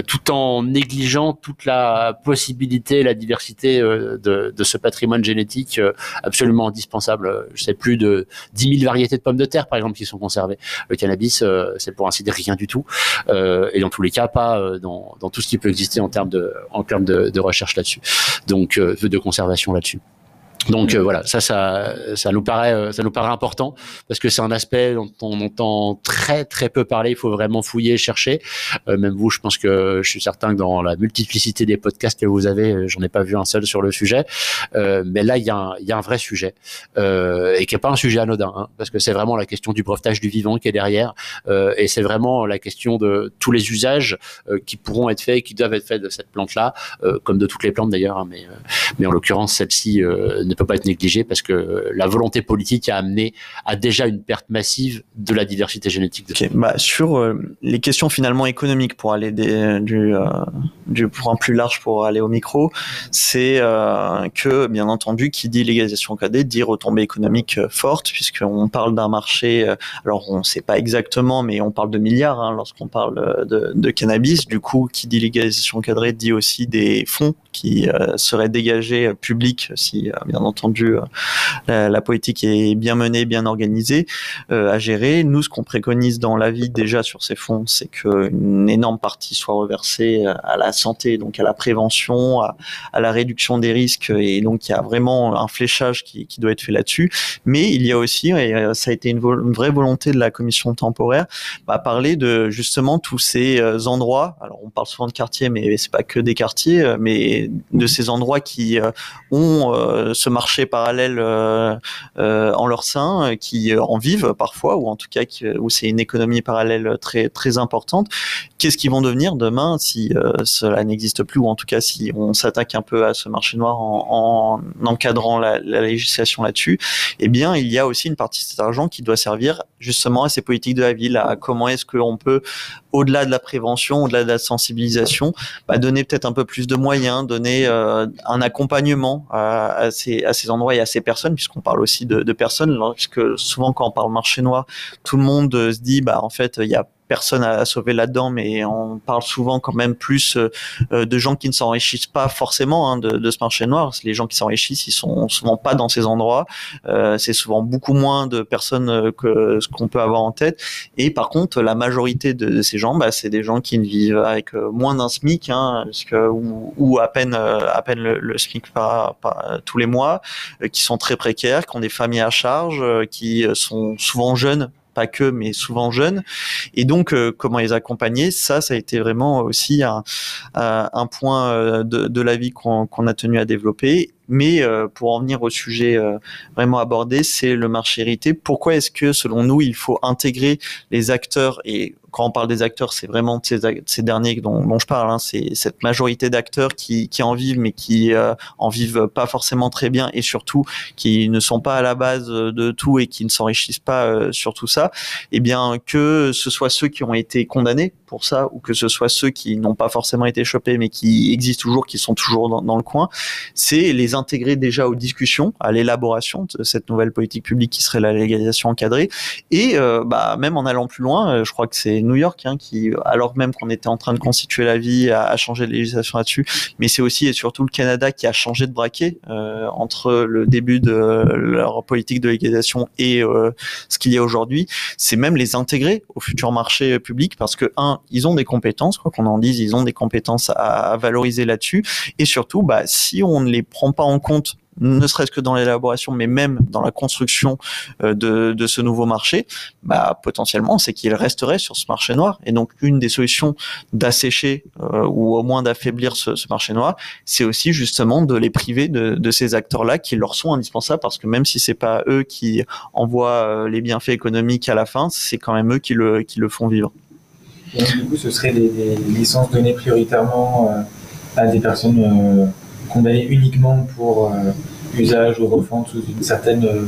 tout en négligeant toute la possibilité, la diversité euh, de, de, ce patrimoine génétique euh, absolument indispensable. Je sais plus de 10 000 variétés de pommes de terre, par exemple, qui sont conservées. Le cannabis, c'est pour ainsi dire rien du tout, et dans tous les cas, pas dans, dans, tout ce qui peut exister en termes de, en termes de, de recherche là-dessus, donc de conservation là-dessus. Donc euh, voilà, ça, ça, ça nous paraît, euh, ça nous paraît important parce que c'est un aspect dont on entend très très peu parler. Il faut vraiment fouiller, chercher. Euh, même vous, je pense que je suis certain que dans la multiplicité des podcasts que vous avez, j'en ai pas vu un seul sur le sujet. mais là, il y, a un, il y a un vrai sujet et qui est pas un sujet anodin, hein, parce que c'est vraiment la question du brevetage du vivant qui est derrière, et c'est vraiment la question de tous les usages qui pourront être faits, et qui doivent être faits de cette plante-là, comme de toutes les plantes d'ailleurs. Hein, mais mais en l'occurrence, celle-ci ne peut pas être négligé parce que la volonté politique a amené à déjà une perte massive de la diversité génétique. De bah, sur euh, les questions finalement économiques pour aller des, du, euh, du point plus large pour aller au micro, c'est euh, que bien entendu qui dit légalisation cadet dit retombée économique forte puisqu'on parle d'un marché, alors on ne sait pas exactement mais on parle de milliards hein, lorsqu'on parle de, de, cannabis. Du coup, qui dit légalisation cadrée dit aussi des fonds qui seraient dégagés publics si bien entendu, euh, la, politique est bien menée, bien organisée euh, à gérer. Nous, ce qu'on préconise dans l'avis déjà sur ces fonds, c'est qu'une énorme partie soit reversée euh, à la santé, donc à la prévention, à, la réduction des risques, et donc il y a vraiment un fléchage qui, doit être fait là-dessus. Mais il y a aussi, et ça a été une, vraie volonté de la commission temporaire, bah, parler de justement tous ces endroits. Alors on parle souvent de quartiers, mais c'est pas que des quartiers, mais de ces endroits qui ont ce marché parallèle euh, euh, en leur sein, euh, qui en vivent parfois, ou en tout cas où c'est une économie parallèle très très importante. Qu'est-ce qu'ils vont devenir demain si cela n'existe plus, ou en tout cas si on s'attaque un peu à ce marché noir en, encadrant la, législation là-dessus? Eh bien, il y a aussi une partie de cet argent qui doit servir justement à ces politiques de la ville, à comment est-ce qu'on peut, au-delà de la prévention, au-delà de la sensibilisation, bah, donner peut-être un peu plus de moyens, donner un accompagnement à, ces, à ces endroits et à ces personnes, puisqu'on parle aussi de, personnes, puisque souvent quand on parle marché noir, tout le monde se dit, bah en fait, il y a personne à, sauver là-dedans, mais on parle souvent quand même plus de gens qui ne s'enrichissent pas forcément hein, de, de, ce marché noir. Les gens qui s'enrichissent, ils sont souvent pas dans ces endroits. c'est souvent beaucoup moins de personnes que ce qu'on peut avoir en tête. Et par contre, la majorité de, ces gens, bah, c'est des gens qui ne vivent avec moins d'un SMIC, hein, ou, ou, à peine à peine le, SMIC par, tous les mois, qui sont très précaires, qui ont des familles à charge, qui sont souvent jeunes pas que, mais souvent jeunes. Et donc, euh, comment les accompagner? Ça, ça a été vraiment aussi un, un point euh, de la vie qu'on a tenu à développer. Mais euh, pour en venir au sujet vraiment abordé, c'est le marché hérité. Pourquoi est-ce que, selon nous, il faut intégrer les acteurs et quand on parle des acteurs, c'est vraiment ces, ces derniers dont, dont, je parle. Hein, c'est cette majorité d'acteurs qui, qui en vivent, mais qui euh, en vivent pas forcément très bien, et surtout qui ne sont pas à la base de tout et qui ne s'enrichissent pas euh, sur tout ça. Eh bien, que ce soit ceux qui ont été condamnés pour ça, ou que ce soit ceux qui n'ont pas forcément été chopés, mais qui existent toujours, qui sont toujours dans, dans le coin, c'est les intégrer déjà aux discussions, à l'élaboration de cette nouvelle politique publique qui serait la légalisation encadrée, et euh, bah, même en allant plus loin, je crois que c'est New York, hein, qui, alors même qu'on était en train de constituer la vie, a, a changé de législation là-dessus. Mais c'est aussi et surtout le Canada qui a changé de braquet euh, entre le début de leur politique de légalisation et euh, ce qu'il y a aujourd'hui. C'est même les intégrer au futur marché public parce que un, ils ont des compétences, quoi qu'on en dise, ils ont des compétences à, à valoriser là-dessus. Et surtout, bah, si on ne les prend pas en compte ne serait-ce que dans l'élaboration, mais même dans la construction euh, de, ce nouveau marché, bah, potentiellement, c'est qu'il resterait sur ce marché noir. Et donc, une des solutions d'assécher euh, ou au moins d'affaiblir ce, marché noir, c'est aussi justement de les priver de, ces acteurs-là qui leur sont indispensables, parce que même si c'est pas eux qui envoient euh, les bienfaits économiques à la fin, c'est quand même eux qui le, qui le font vivre. Donc, du coup, ce serait des licences données prioritairement à des personnes condamné uniquement pour euh, usage ou refonte sous une certaine euh,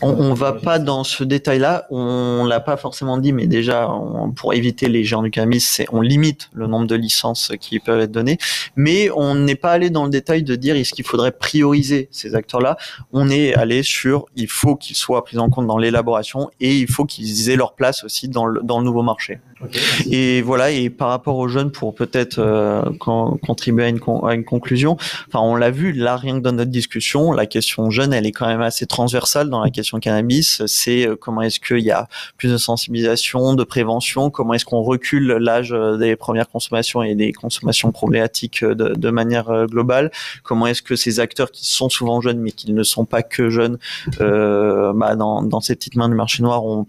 on, on va pas dans ce détail-là. On l'a pas forcément dit, mais déjà, pour éviter les géants du cannabis, on limite le nombre de licences qui peuvent être données. Mais on n'est pas allé dans le détail de dire est-ce qu'il faudrait prioriser ces acteurs-là? On est allé sur il faut qu'ils soient pris en compte dans l'élaboration et il faut qu'ils aient leur place aussi dans le, dans le nouveau marché. et voilà. Et par rapport aux jeunes, pour peut-être euh, contribuer à une, à une conclusion. Enfin, on l'a vu là, rien que dans notre discussion, la question jeune, elle est quand même assez transversale dans la question cannabis, c'est euh, comment est-ce qu'il y a plus de sensibilisation, de prévention, comment est-ce qu'on recule l'âge euh, des premières consommations et des consommations problématiques euh, de, manière globale, comment est-ce que ces acteurs qui sont souvent jeunes mais qui ne sont pas que jeunes, euh, bah dans, dans ces petites mains du marché noir ont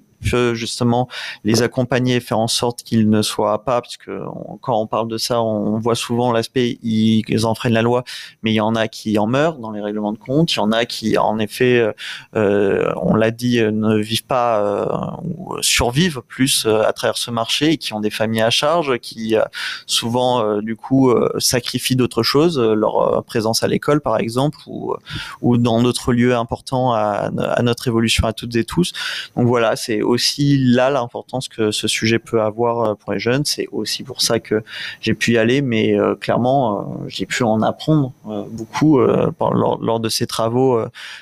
justement les accompagner faire en sorte qu'ils ne soient pas, puisque quand on parle de ça, on voit souvent l'aspect ils enfreignent la loi, mais il y en a qui en meurent dans les règlements de compte, il y en a qui en effet, euh, on l'a dit, ne vivent pas euh, ou survivent plus euh, à travers ce marché et qui ont des familles à charge, qui euh, souvent euh, du coup sacrifient d'autres choses, leur présence à l'école par exemple, ou, ou dans d'autres lieux importants à, à notre évolution à toutes et tous. Donc voilà, c'est aussi là l'importance que ce sujet peut avoir euh, pour les jeunes. C'est aussi pour ça que j'ai pu y aller, mais euh, clairement, euh, j'ai pu en apprendre beaucoup lors, de ces travaux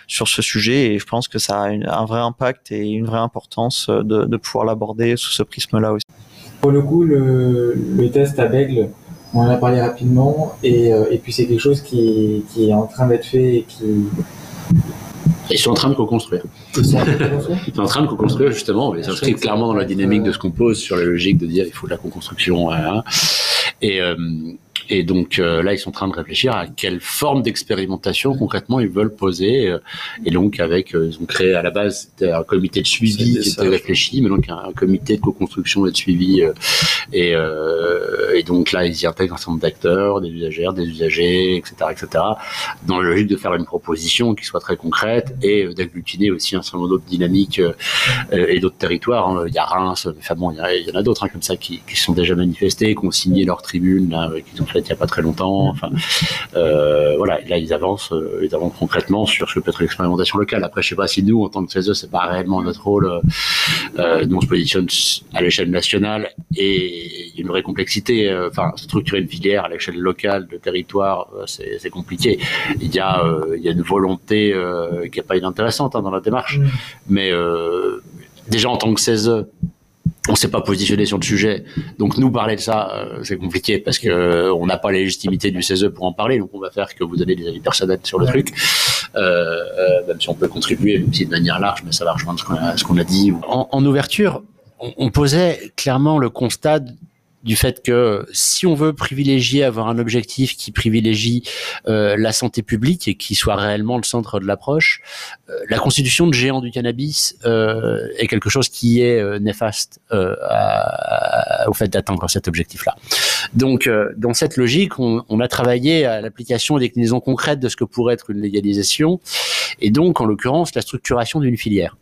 sur ce sujet et je pense que ça a un vrai impact et une vraie importance de, pouvoir l'aborder sous ce prisme-là aussi. Pour le coup, le, test à Bègle, on en a parlé rapidement et, et puis c'est quelque chose qui, qui est en train d'être fait et qui ils sont en train de co-construire. Ils sont en train de co-construire, justement. Ils s'inscrivent clairement dans la dynamique de ce qu'on pose sur la logique de dire il faut de la co-construction. Hein. Et, euh, et donc euh, là, ils sont en train de réfléchir à quelle forme d'expérimentation concrètement ils veulent poser. Euh, et donc avec, euh, ils ont créé à la base un comité de suivi qui était réfléchi, mais donc un, un comité de co-construction et de suivi. et, et, donc là, ils y intègrent un certain nombre d'acteurs, des usagères, des usagers, etc., etc. Dans le logique de faire une proposition qui soit très concrète et d'agglutir aussi un certain nombre d'autres dynamiques et d'autres territoires. Hein. Il y a Reims, enfin bon, il y, a, il y en a d'autres hein, comme ça qui, qui sont déjà manifestés, qui ont signé leur tribune, là, qu'ils ont fait il n'y a pas très longtemps. Enfin, euh, voilà, là ils avancent, euh, ils avancent concrètement sur ce que peut être l'expérimentation locale. Après, je sais pas si nous, en tant que CESE, c'est pas réellement notre rôle. Euh, euh, nous on se positionne à l'échelle nationale et il y a une vraie complexité. Euh, enfin, structurer une filière à l'échelle locale, de territoire, c'est compliqué. Il y a, il y a une volonté qui est pas inintéressante hein, dans la démarche, mmh. mais déjà en tant que CESE on s'est pas positionné sur le sujet. Donc nous parler de ça, euh, c'est compliqué parce que euh, on n'a pas la légitimité du CESE pour en parler. Donc on va faire que vous donnez des avis personnels sur le truc, euh, même si on peut contribuer, même si de manière large, mais ça va rejoindre ce qu'on a, dit. En, en ouverture, on, on, posait clairement le constat du fait que si on veut privilégier, avoir un objectif qui privilégie euh, la santé publique et qui soit réellement le centre de l'approche, euh, la constitution de géants du cannabis euh, est quelque chose qui est euh, néfaste euh, au fait d'atteindre cet objectif-là. Donc, euh, dans cette logique, on, on a travaillé à l'application des déclinaisons concrètes de ce que pourrait être une légalisation, et donc, en l'occurrence, la structuration d'une filière.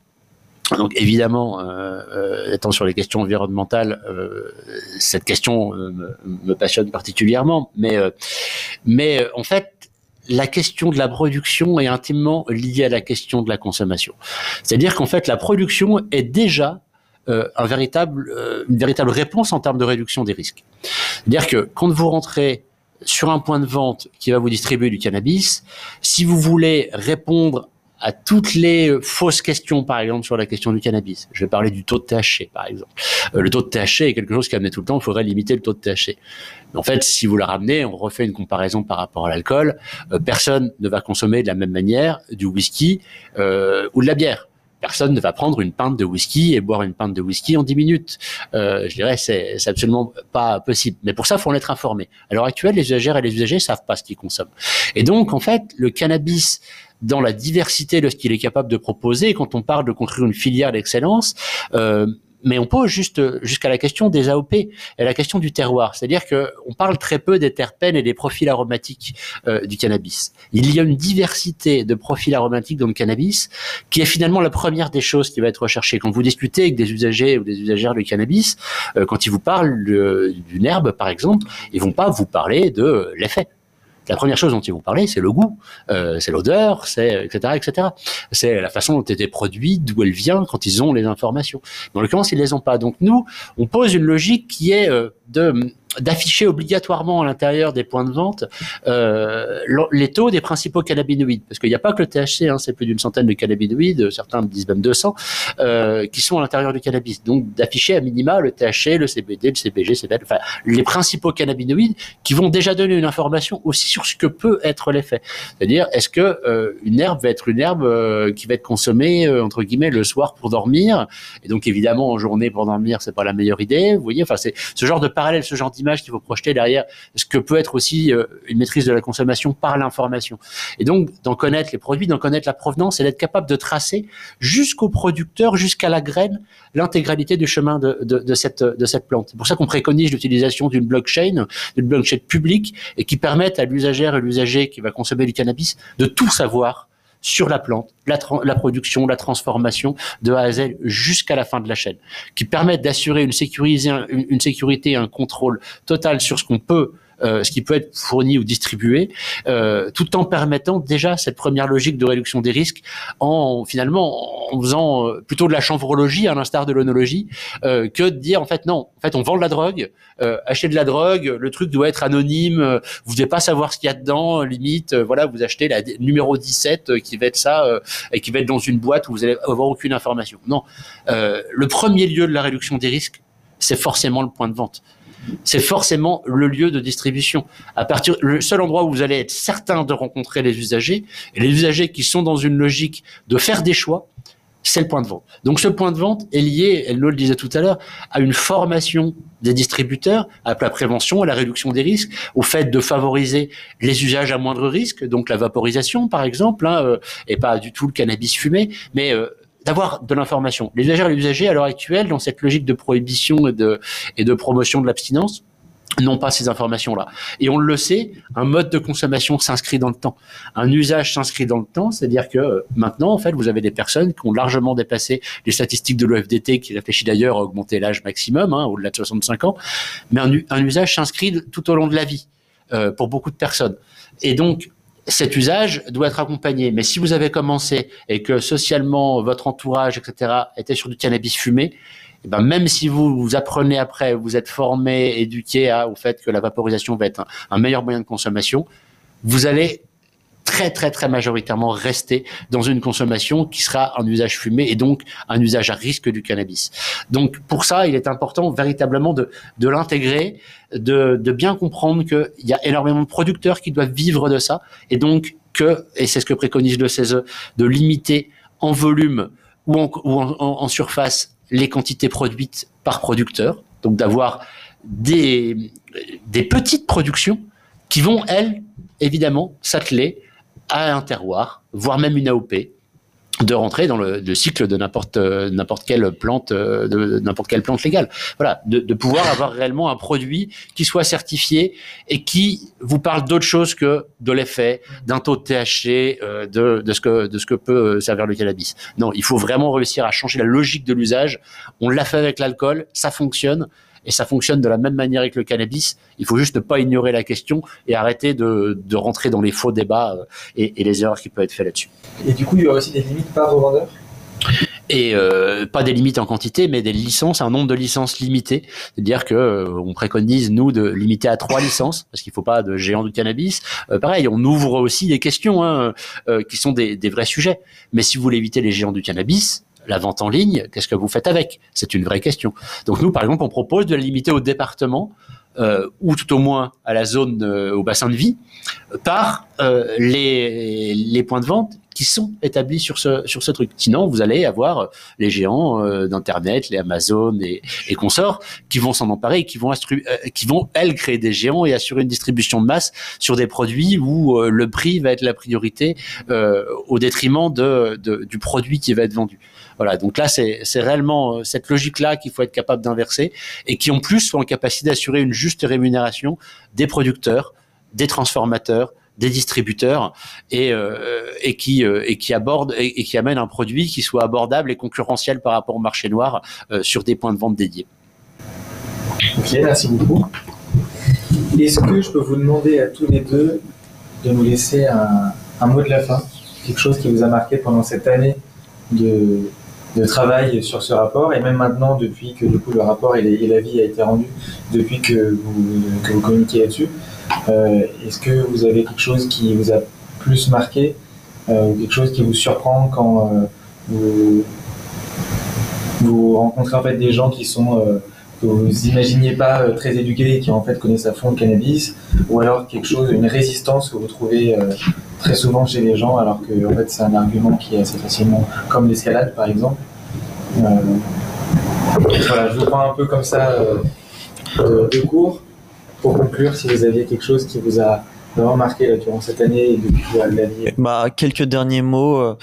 Donc évidemment, euh, euh, étant sur les questions environnementales, euh, cette question euh, me, passionne particulièrement. Mais, euh, mais en fait, la question de la production est intimement liée à la question de la consommation. C'est-à-dire qu'en fait, la production est déjà un véritable, une véritable réponse en termes de réduction des risques. C'est-à-dire que quand vous rentrez sur un point de vente qui va vous distribuer du cannabis, si vous voulez répondre à toutes les fausses questions, par exemple, sur la question du cannabis. Je vais parler du taux de THC, par exemple. Euh, le taux de THC est quelque chose qui amené tout le temps, il faudrait limiter le taux de THC. En fait, si vous le ramenez, on refait une comparaison par rapport à l'alcool, euh, personne ne va consommer de la même manière du whisky euh, ou de la bière. Personne ne va prendre une pinte de whisky et boire une pinte de whisky en 10 minutes. Euh, je dirais c'est absolument pas possible. Mais pour ça, faut en être informé. À l'heure actuelle, les usagères et les usagers savent pas ce qu'ils consomment. Et donc, en fait, le cannabis dans la diversité de ce qu'il est capable de proposer. Quand on parle de construire une filière d'excellence, euh, mais on pose juste jusqu'à la question des AOP et la question du terroir, c'est-à-dire que on parle très peu des terpènes et des profils aromatiques euh, du cannabis. Il y a une diversité de profils aromatiques dans le cannabis qui est finalement la première des choses qui va être recherchée. Quand vous discutez avec des usagers ou des usagères du cannabis, euh, quand ils vous parlent d'une herbe par exemple, ils vont pas vous parler de l'effet la première chose dont ils vont parler, c'est le goût, euh, c'est l'odeur, c'est etc. etc. C'est la façon dont était produite, d'où elle vient, quand ils ont les informations. Dans l'occurrence, ils les ont pas. Donc nous, on pose une logique qui est euh, de d'afficher obligatoirement à l'intérieur des points de vente euh, les taux des principaux cannabinoïdes, parce qu'il n'y a pas que le THC, hein, c'est plus d'une centaine de cannabinoïdes, certains disent même 200, euh, qui sont à l'intérieur du cannabis. Donc d'afficher à minima le THC, le CBD, le CBG, enfin les principaux cannabinoïdes qui vont déjà donner une information aussi sur ce que peut être l'effet. C'est-à-dire est-ce que euh, une herbe va être une herbe euh, qui va être consommée entre guillemets le soir pour dormir, et donc évidemment en journée pour dormir c'est pas la meilleure idée. Vous voyez, enfin c'est ce genre de parallèle, ce genre d'image qu'il faut projeter derrière ce que peut être aussi euh, une maîtrise de la consommation par l'information. Et donc, d'en connaître les produits, d'en connaître la provenance et d'être capable de tracer jusqu'au producteur, jusqu'à la graine, l'intégralité du chemin de, de, de, cette, de cette plante. C'est pour ça qu'on préconise l'utilisation d'une blockchain, d'une blockchain publique et qui permette à l'usagère et l'usager qui va consommer du cannabis de tout savoir sur la plante, la, production, la transformation de A à Z jusqu'à la fin de la chaîne, qui permettent d'assurer une, une, une sécurité un contrôle total sur ce qu'on peut ce qui peut être fourni ou distribué, euh, tout en permettant déjà cette première logique de réduction des risques en finalement en faisant euh, plutôt de la chanvrologie à l'instar de l'onologie euh, que de dire en fait non, en fait on vend de la drogue, euh, acheter de la drogue, le truc doit être anonyme, vous devez pas savoir ce qu'il y a dedans, limite voilà vous achetez la numéro 17 qui va être ça et qui va être dans une boîte où vous allez avoir aucune information. Non, le premier lieu de la réduction des risques, c'est forcément le point de vente c'est forcément le lieu de distribution. À partir, le seul endroit où vous allez être certain de rencontrer les usagers, et les usagers qui sont dans une logique de faire des choix, c'est le point de vente. Donc ce point de vente est lié, elle le disait tout à l'heure, à une formation des distributeurs, à la prévention, à la réduction des risques, au fait de favoriser les usages à moindre risque, donc la vaporisation par exemple, hein, euh, et pas du tout le cannabis fumé, mais euh, d'avoir de l'information. Les usagers et les usagers, à l'heure actuelle, dans cette logique de prohibition et de, et de promotion de l'abstinence, n'ont pas ces informations-là. Et on le sait, un mode de consommation s'inscrit dans le temps. Un usage s'inscrit dans le temps, c'est-à-dire que euh, maintenant, en fait, vous avez des personnes qui ont largement dépassé les statistiques de l'OFDT, qui réfléchit d'ailleurs à augmenter l'âge maximum, hein, au-delà de 65 ans, mais un, un usage s'inscrit tout au long de la vie, euh, pour beaucoup de personnes. Et donc, cet usage doit être accompagné. Mais si vous avez commencé et que socialement, votre entourage, etc., était sur du cannabis fumé, et eh ben même si vous, vous apprenez après, vous êtes formé, éduqué à, au fait que la vaporisation va être un, un meilleur moyen de consommation, vous allez très très très majoritairement rester dans une consommation qui sera un usage fumé et donc un usage à risque du cannabis. Donc pour ça, il est important véritablement de, de l'intégrer, de, de bien comprendre qu'il y a énormément de producteurs qui doivent vivre de ça et donc que, et c'est ce que préconise le CESE, de limiter en volume ou en, ou en, en surface les quantités produites par producteur, donc d'avoir des, des petites productions qui vont, elles, évidemment, s'atteler à un terroir, voire même une AOP, de rentrer dans le, le cycle de n'importe n'importe quelle plante de n'importe quelle plante légale. Voilà, de, de, pouvoir <coughs> avoir réellement un produit qui soit certifié et qui vous parle d'autre chose que de l'effet, d'un taux de THC, euh, de, de ce que de ce que peut servir le cannabis. Non, il faut vraiment réussir à changer la logique de l'usage. On l'a fait avec l'alcool, ça fonctionne et ça fonctionne de la même manière avec le cannabis. Il faut juste ne pas ignorer la question et arrêter de, de rentrer dans les faux débats euh, et, et, les erreurs qui peuvent être faites là-dessus. Et du coup, il y aura aussi des limites par revendeur et euh, pas des limites en quantité, mais des licences, un nombre de licences limité. C'est-à-dire que euh, on préconise nous de limiter à trois licences parce qu'il faut pas de géants du cannabis. Euh, pareil, on ouvre aussi des questions hein, euh, qui sont des, des, vrais sujets. Mais si vous voulez éviter les géants du cannabis, la vente en ligne, qu'est-ce que vous faites avec? C'est une vraie question. Donc nous, par exemple, on propose de la limiter au département euh, ou tout au moins à la zone, euh, au bassin de vie, par euh, les, les points de vente qui sont établis sur ce, sur ce truc. Sinon, vous allez avoir les géants euh, d'Internet, les Amazon et, et consorts, qui vont s'en emparer et qui vont, euh, qui vont, elles, créer des géants et assurer une distribution de masse sur des produits où euh, le prix va être la priorité au détriment de, de, du produit qui va être vendu. Voilà, donc là, c'est réellement cette logique-là qu'il faut être capable d'inverser et qui, en plus, soit en capacité d'assurer une juste rémunération des producteurs, des transformateurs, des distributeurs et, euh, et qui euh, et qui aborde et, qui amène un produit qui soit abordable et concurrentiel par rapport au marché noir euh, sur des points de vente dédiés. Ok, merci beaucoup. Est-ce que je peux vous demander à tous les deux de nous laisser un, un mot de la fin, quelque chose qui vous a marqué pendant cette année de, de travail sur ce rapport. Et même maintenant depuis que du coup le rapport et, et l'avis a été rendu depuis que vous, que vous communiquez là-dessus euh, Est-ce que vous avez quelque chose qui vous a plus marqué euh, quelque chose qui vous surprend quand euh, vous, vous rencontrez en fait des gens qui sont que vous imaginiez pas euh, très éduqués et qui en fait connaissent à fond le cannabis, ou alors quelque chose, une résistance que vous trouvez euh, très souvent chez les gens, alors que en fait c'est un argument qui est assez facilement, comme l'escalade par exemple. Euh, voilà, je vous prends un peu comme ça de, de cours pour conclure si vous aviez quelque chose qui vous a vraiment marqué durant cette année et depuis la vie. Bah, quelques derniers mots.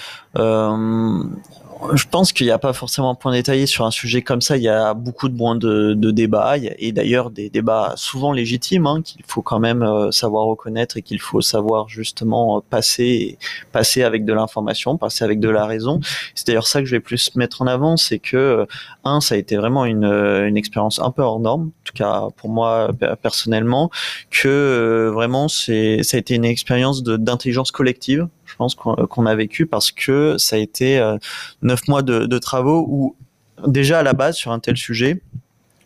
Je pense qu'il n'y a pas forcément un point détaillé sur un sujet comme ça. Il y a beaucoup de points de, de débat et d'ailleurs des débats souvent légitimes hein, qu'il faut quand même euh, savoir reconnaître et qu'il faut savoir justement passer, passer avec de l'information, passer avec de la raison. C'est d'ailleurs ça que je vais plus mettre en avant, c'est que un, ça a été vraiment une, une expérience un peu hors norme, en tout cas pour moi personnellement, que euh, vraiment c'est ça a été une expérience d'intelligence collective je pense qu'on a vécu parce que ça a été euh, neuf mois de, travaux où déjà à la base sur un tel sujet,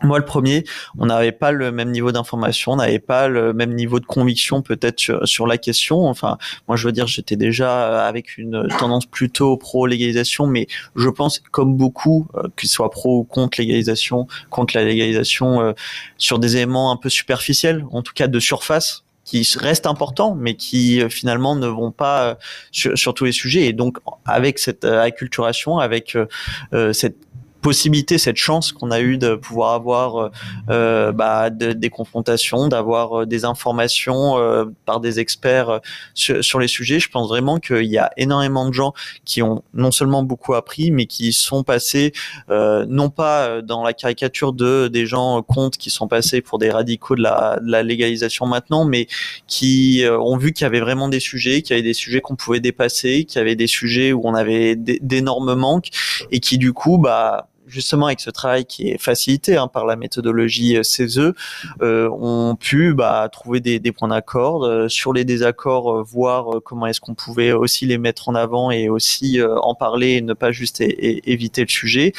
moi, le premier, on n'avait pas le même niveau d'information, on n'avait pas le même niveau de conviction peut-être sur, la question. Enfin, moi, je veux dire, j'étais déjà avec une tendance plutôt pro-légalisation, mais je pense, comme beaucoup, euh, qu'ils soient pro ou contre légalisation, contre la légalisation, euh, sur des éléments un peu superficiels, en tout cas de surface, qui restent importants, mais qui finalement ne vont pas sur, sur tous les sujets. Et donc, avec cette acculturation, avec euh, cette possibilité, cette chance qu'on a eu de pouvoir avoir euh, bah, de, des confrontations, d'avoir des informations euh, par des experts sur, sur, les sujets. Je pense vraiment qu'il y a énormément de gens qui ont non seulement beaucoup appris, mais qui sont passés euh, non pas dans la caricature de des gens contre qui sont passés pour des radicaux de la, de la légalisation maintenant, mais qui ont vu qu'il y avait vraiment des sujets, qu'il y avait des sujets qu'on pouvait dépasser, qu'il y avait des sujets où on avait d'énormes manques et qui du coup bah justement avec ce travail qui est facilité hein, par la méthodologie CESE, euh, ont pu bah, trouver des, points d'accord euh, sur les désaccords, euh, voir euh, comment est-ce qu'on pouvait aussi les mettre en avant et aussi euh, en parler et ne pas juste éviter le sujet,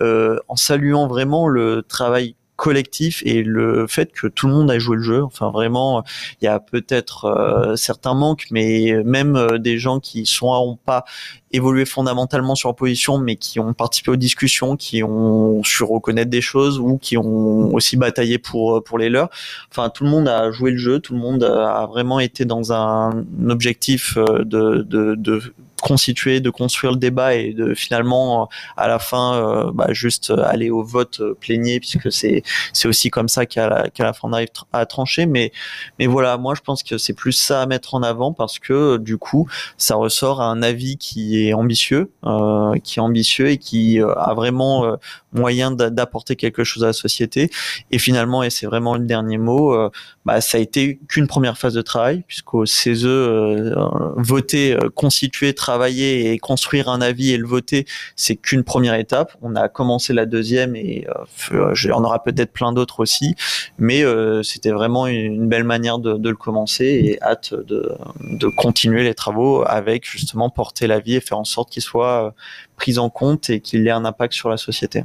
en saluant vraiment le travail collectif et le fait que tout le monde a joué le jeu. Enfin, vraiment, il y a peut-être euh, certains manques, mais même euh, des gens qui sont ont pas évolué fondamentalement sur position, mais qui ont participé aux discussions, qui ont su reconnaître des choses ou qui ont aussi bataillé pour pour les leurs. Enfin, tout le monde a joué le jeu, tout le monde a vraiment été dans un objectif euh, de, de, de constituer, de construire le débat et de finalement à la fin euh, bah, juste aller au vote euh, plénier puisque c'est c'est aussi comme ça qu'à la, qu'à la fin on arrive à trancher. Mais mais voilà, moi je pense que c'est plus ça à mettre en avant parce que du coup ça ressort à un avis qui est ambitieux, euh, qui est ambitieux et qui euh, a vraiment euh, moyen d'apporter quelque chose à la société. Et finalement, et c'est vraiment le dernier mot, bah, ça a été qu'une première phase de travail puisqu'au CESE voter, constituer, travailler et construire un avis et le voter, c'est qu'une première étape. On a commencé la deuxième et euh, on aura peut-être plein d'autres aussi, mais euh, c'était vraiment une, belle manière de, le commencer et hâte de, continuer les travaux avec justement porter l'avis et faire en sorte qu'il soit euh, pris en compte et qu'il ait un impact sur la société.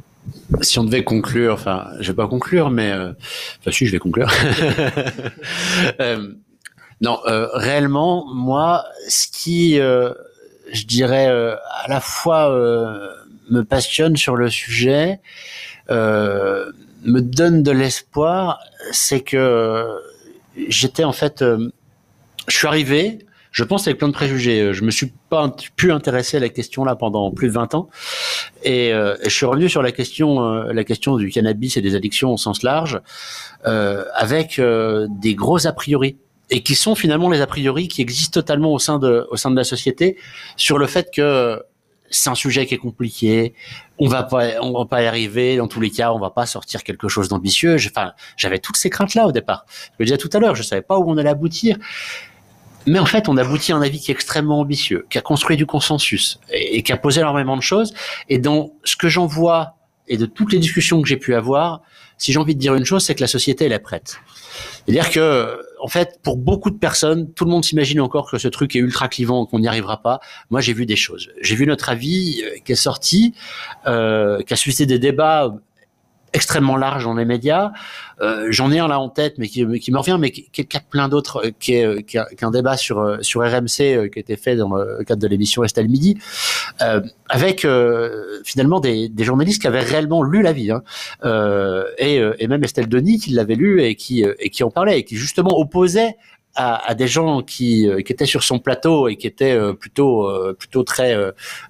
Si on devait conclure, enfin, je vais pas conclure, mais enfin, si, je vais conclure. <laughs> non, réellement, moi, ce qui je dirais, euh, à la fois euh, me passionne sur le sujet, euh, me donne de l'espoir, c'est que j'étais en fait, je suis arrivé, je pense avec plein de préjugés. Je me suis pas pu intéresser à la question là pendant plus de 20 ans, et, je suis revenu sur la question, la question du cannabis et des addictions au sens large, avec des gros a priori et qui sont finalement les a priori qui existent totalement au sein de, au sein de la société sur le fait que c'est un sujet qui est compliqué, on va pas, on va pas y arriver. Dans tous les cas, on va pas sortir quelque chose d'ambitieux. Enfin, j'avais toutes ces craintes-là au départ. Je le disais tout à l'heure, je savais pas où on allait aboutir. Mais en fait, on aboutit à un avis qui est extrêmement ambitieux, qui a construit du consensus et, qui a posé énormément de choses. Et dans ce que j'en vois et de toutes les discussions que j'ai pu avoir, si j'ai envie de dire une chose, c'est que la société, elle est prête. C'est-à-dire que, en fait, pour beaucoup de personnes, tout le monde s'imagine encore que ce truc est ultra clivant, qu'on n'y arrivera pas. Moi, j'ai vu des choses. J'ai vu notre avis euh, qui est sorti, euh, qui a suscité des débats extrêmement large dans les médias. Euh, J'en ai un là en tête, mais qui, qui me revient, mais qui, qui a plein d'autres, euh, qui est, euh, qui, qui un débat sur euh, sur RMC qui a été fait dans le cadre de l'émission Estelle Midi, euh, avec finalement des, des, journalistes qui avaient réellement lu l'avis, hein, et, et même Estelle Denis qui l'avait lu et qui et qui en parlait et qui justement opposait à, à, des gens qui, euh, qui, étaient sur son plateau et qui étaient euh, plutôt euh, plutôt très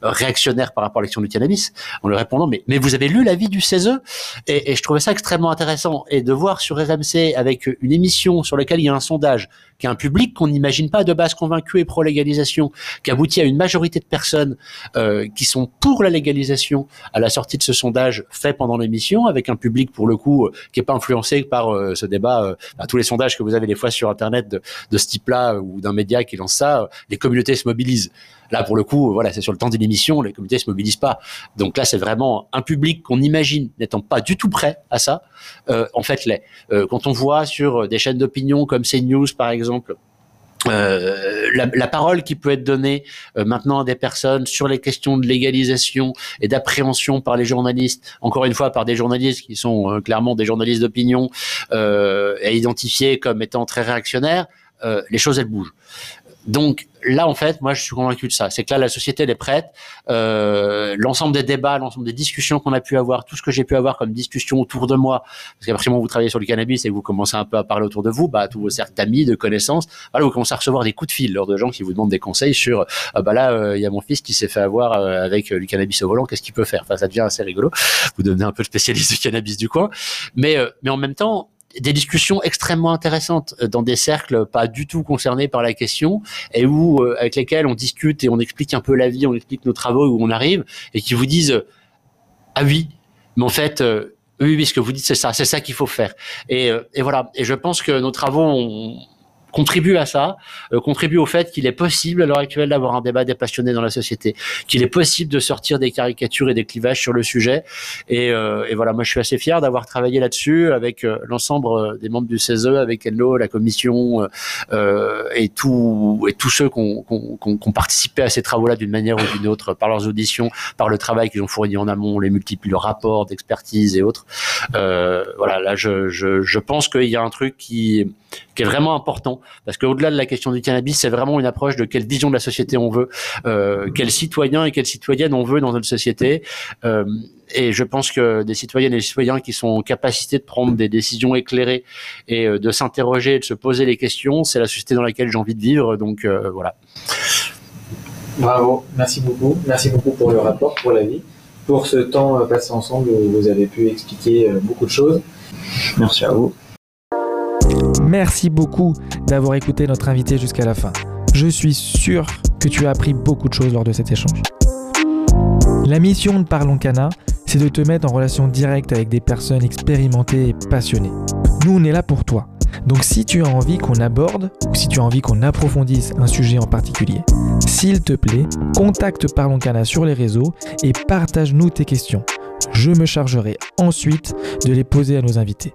réactionnaires par rapport à l'action du cannabis, en leur répondant mais mais vous avez lu l'avis du CESE et, et, je trouvais ça extrêmement intéressant. Et de voir sur RMC avec une émission sur laquelle il y a un sondage qui a un public qu'on n'imagine pas de base convaincu et pro légalisation, qui aboutit à une majorité de personnes euh, qui sont pour la légalisation à la sortie de ce sondage fait pendant l'émission, avec un public pour le coup qui est pas influencé par euh, ce débat, euh, tous les sondages que vous avez des fois sur internet de, de ce type-là ou d'un média qui lance ça, les communautés se mobilisent. Là, pour le coup, voilà, c'est sur le temps d'une émission, les comités se mobilisent pas. Donc là, c'est vraiment un public qu'on imagine n'étant pas du tout prêt à ça. Euh, en fait, l'est. Euh, quand on voit sur des chaînes d'opinion comme CNews, par exemple, euh, la, la, parole qui peut être donnée euh, maintenant à des personnes sur les questions de légalisation et d'appréhension par les journalistes, encore une fois par des journalistes qui sont euh, clairement des journalistes d'opinion euh, et identifiés comme étant très réactionnaires, les choses elles bougent. Donc là, en fait, moi, je suis convaincu de ça. C'est que là, la société, elle est prête. Euh, l'ensemble des débats, l'ensemble des discussions qu'on a pu avoir, tout ce que j'ai pu avoir comme discussion autour de moi, parce qu'à partir vous travaillez sur le cannabis et que vous commencez un peu à parler autour de vous, bah, tous vos cercles d'amis, de connaissances, voilà, vous commencez à recevoir des coups de fil lors de gens qui vous demandent des conseils sur, ah, bah là, euh, il y a mon fils qui s'est fait avoir euh, avec du cannabis au volant, qu'est-ce qu'il peut faire? Enfin, ça devient assez rigolo. Vous devenez un peu le spécialiste du cannabis du coin, mais mais en même temps, des discussions extrêmement intéressantes euh, dans des cercles pas du tout concernés par la question et où euh, avec lesquels on discute et on explique un peu la vie, on explique nos travaux où on arrive et qui vous disent ah oui, mais en fait oui, oui, ce que vous dites c'est ça, c'est ça qu'il faut faire. Et, et voilà. Et je pense que nos travaux ont, contribue à ça, euh, contribue au fait qu'il est possible à l'heure actuelle d'avoir un débat des passionnés dans la société, qu'il est possible de sortir des caricatures et des clivages sur le sujet. Et, euh, et voilà, moi je suis assez fier d'avoir travaillé là-dessus avec euh, l'ensemble euh, des membres du CESE, avec Hello, la commission euh, et, tout, et tous ceux qui ont, qui, qui ont participé à ces travaux-là d'une manière ou d'une autre, par leurs auditions, par le travail qu'ils ont fourni en amont, les multiples rapports d'expertise et autres. Voilà, là, je, je, je pense qu'il y a un truc qui, qui est vraiment important parce qu'au-delà de la question du cannabis, c'est vraiment une approche de quelle vision de la société on veut, euh, quel citoyen et quelle citoyenne on veut dans notre société. Euh, et je pense que des citoyennes et des citoyens qui sont en capacité de prendre des décisions éclairées et euh, de s'interroger, de se poser les questions, c'est la société dans laquelle j'ai envie de vivre. Donc euh, voilà. Bravo, merci beaucoup. Merci beaucoup pour le rapport, pour la vie, pour ce temps passé ensemble où vous avez pu expliquer beaucoup de choses. Merci à vous. Merci beaucoup d'avoir écouté notre invité jusqu'à la fin. Je suis sûr que tu as appris beaucoup de choses lors de cet échange. La mission de Parlons Cana, c'est de te mettre en relation directe avec des personnes expérimentées et passionnées. Nous, on est là pour toi. Donc si tu as envie qu'on aborde ou si tu as envie qu'on approfondisse un sujet en particulier, s'il te plaît, contacte Parlons Cana sur les réseaux et partage-nous tes questions. Je me chargerai ensuite de les poser à nos invités.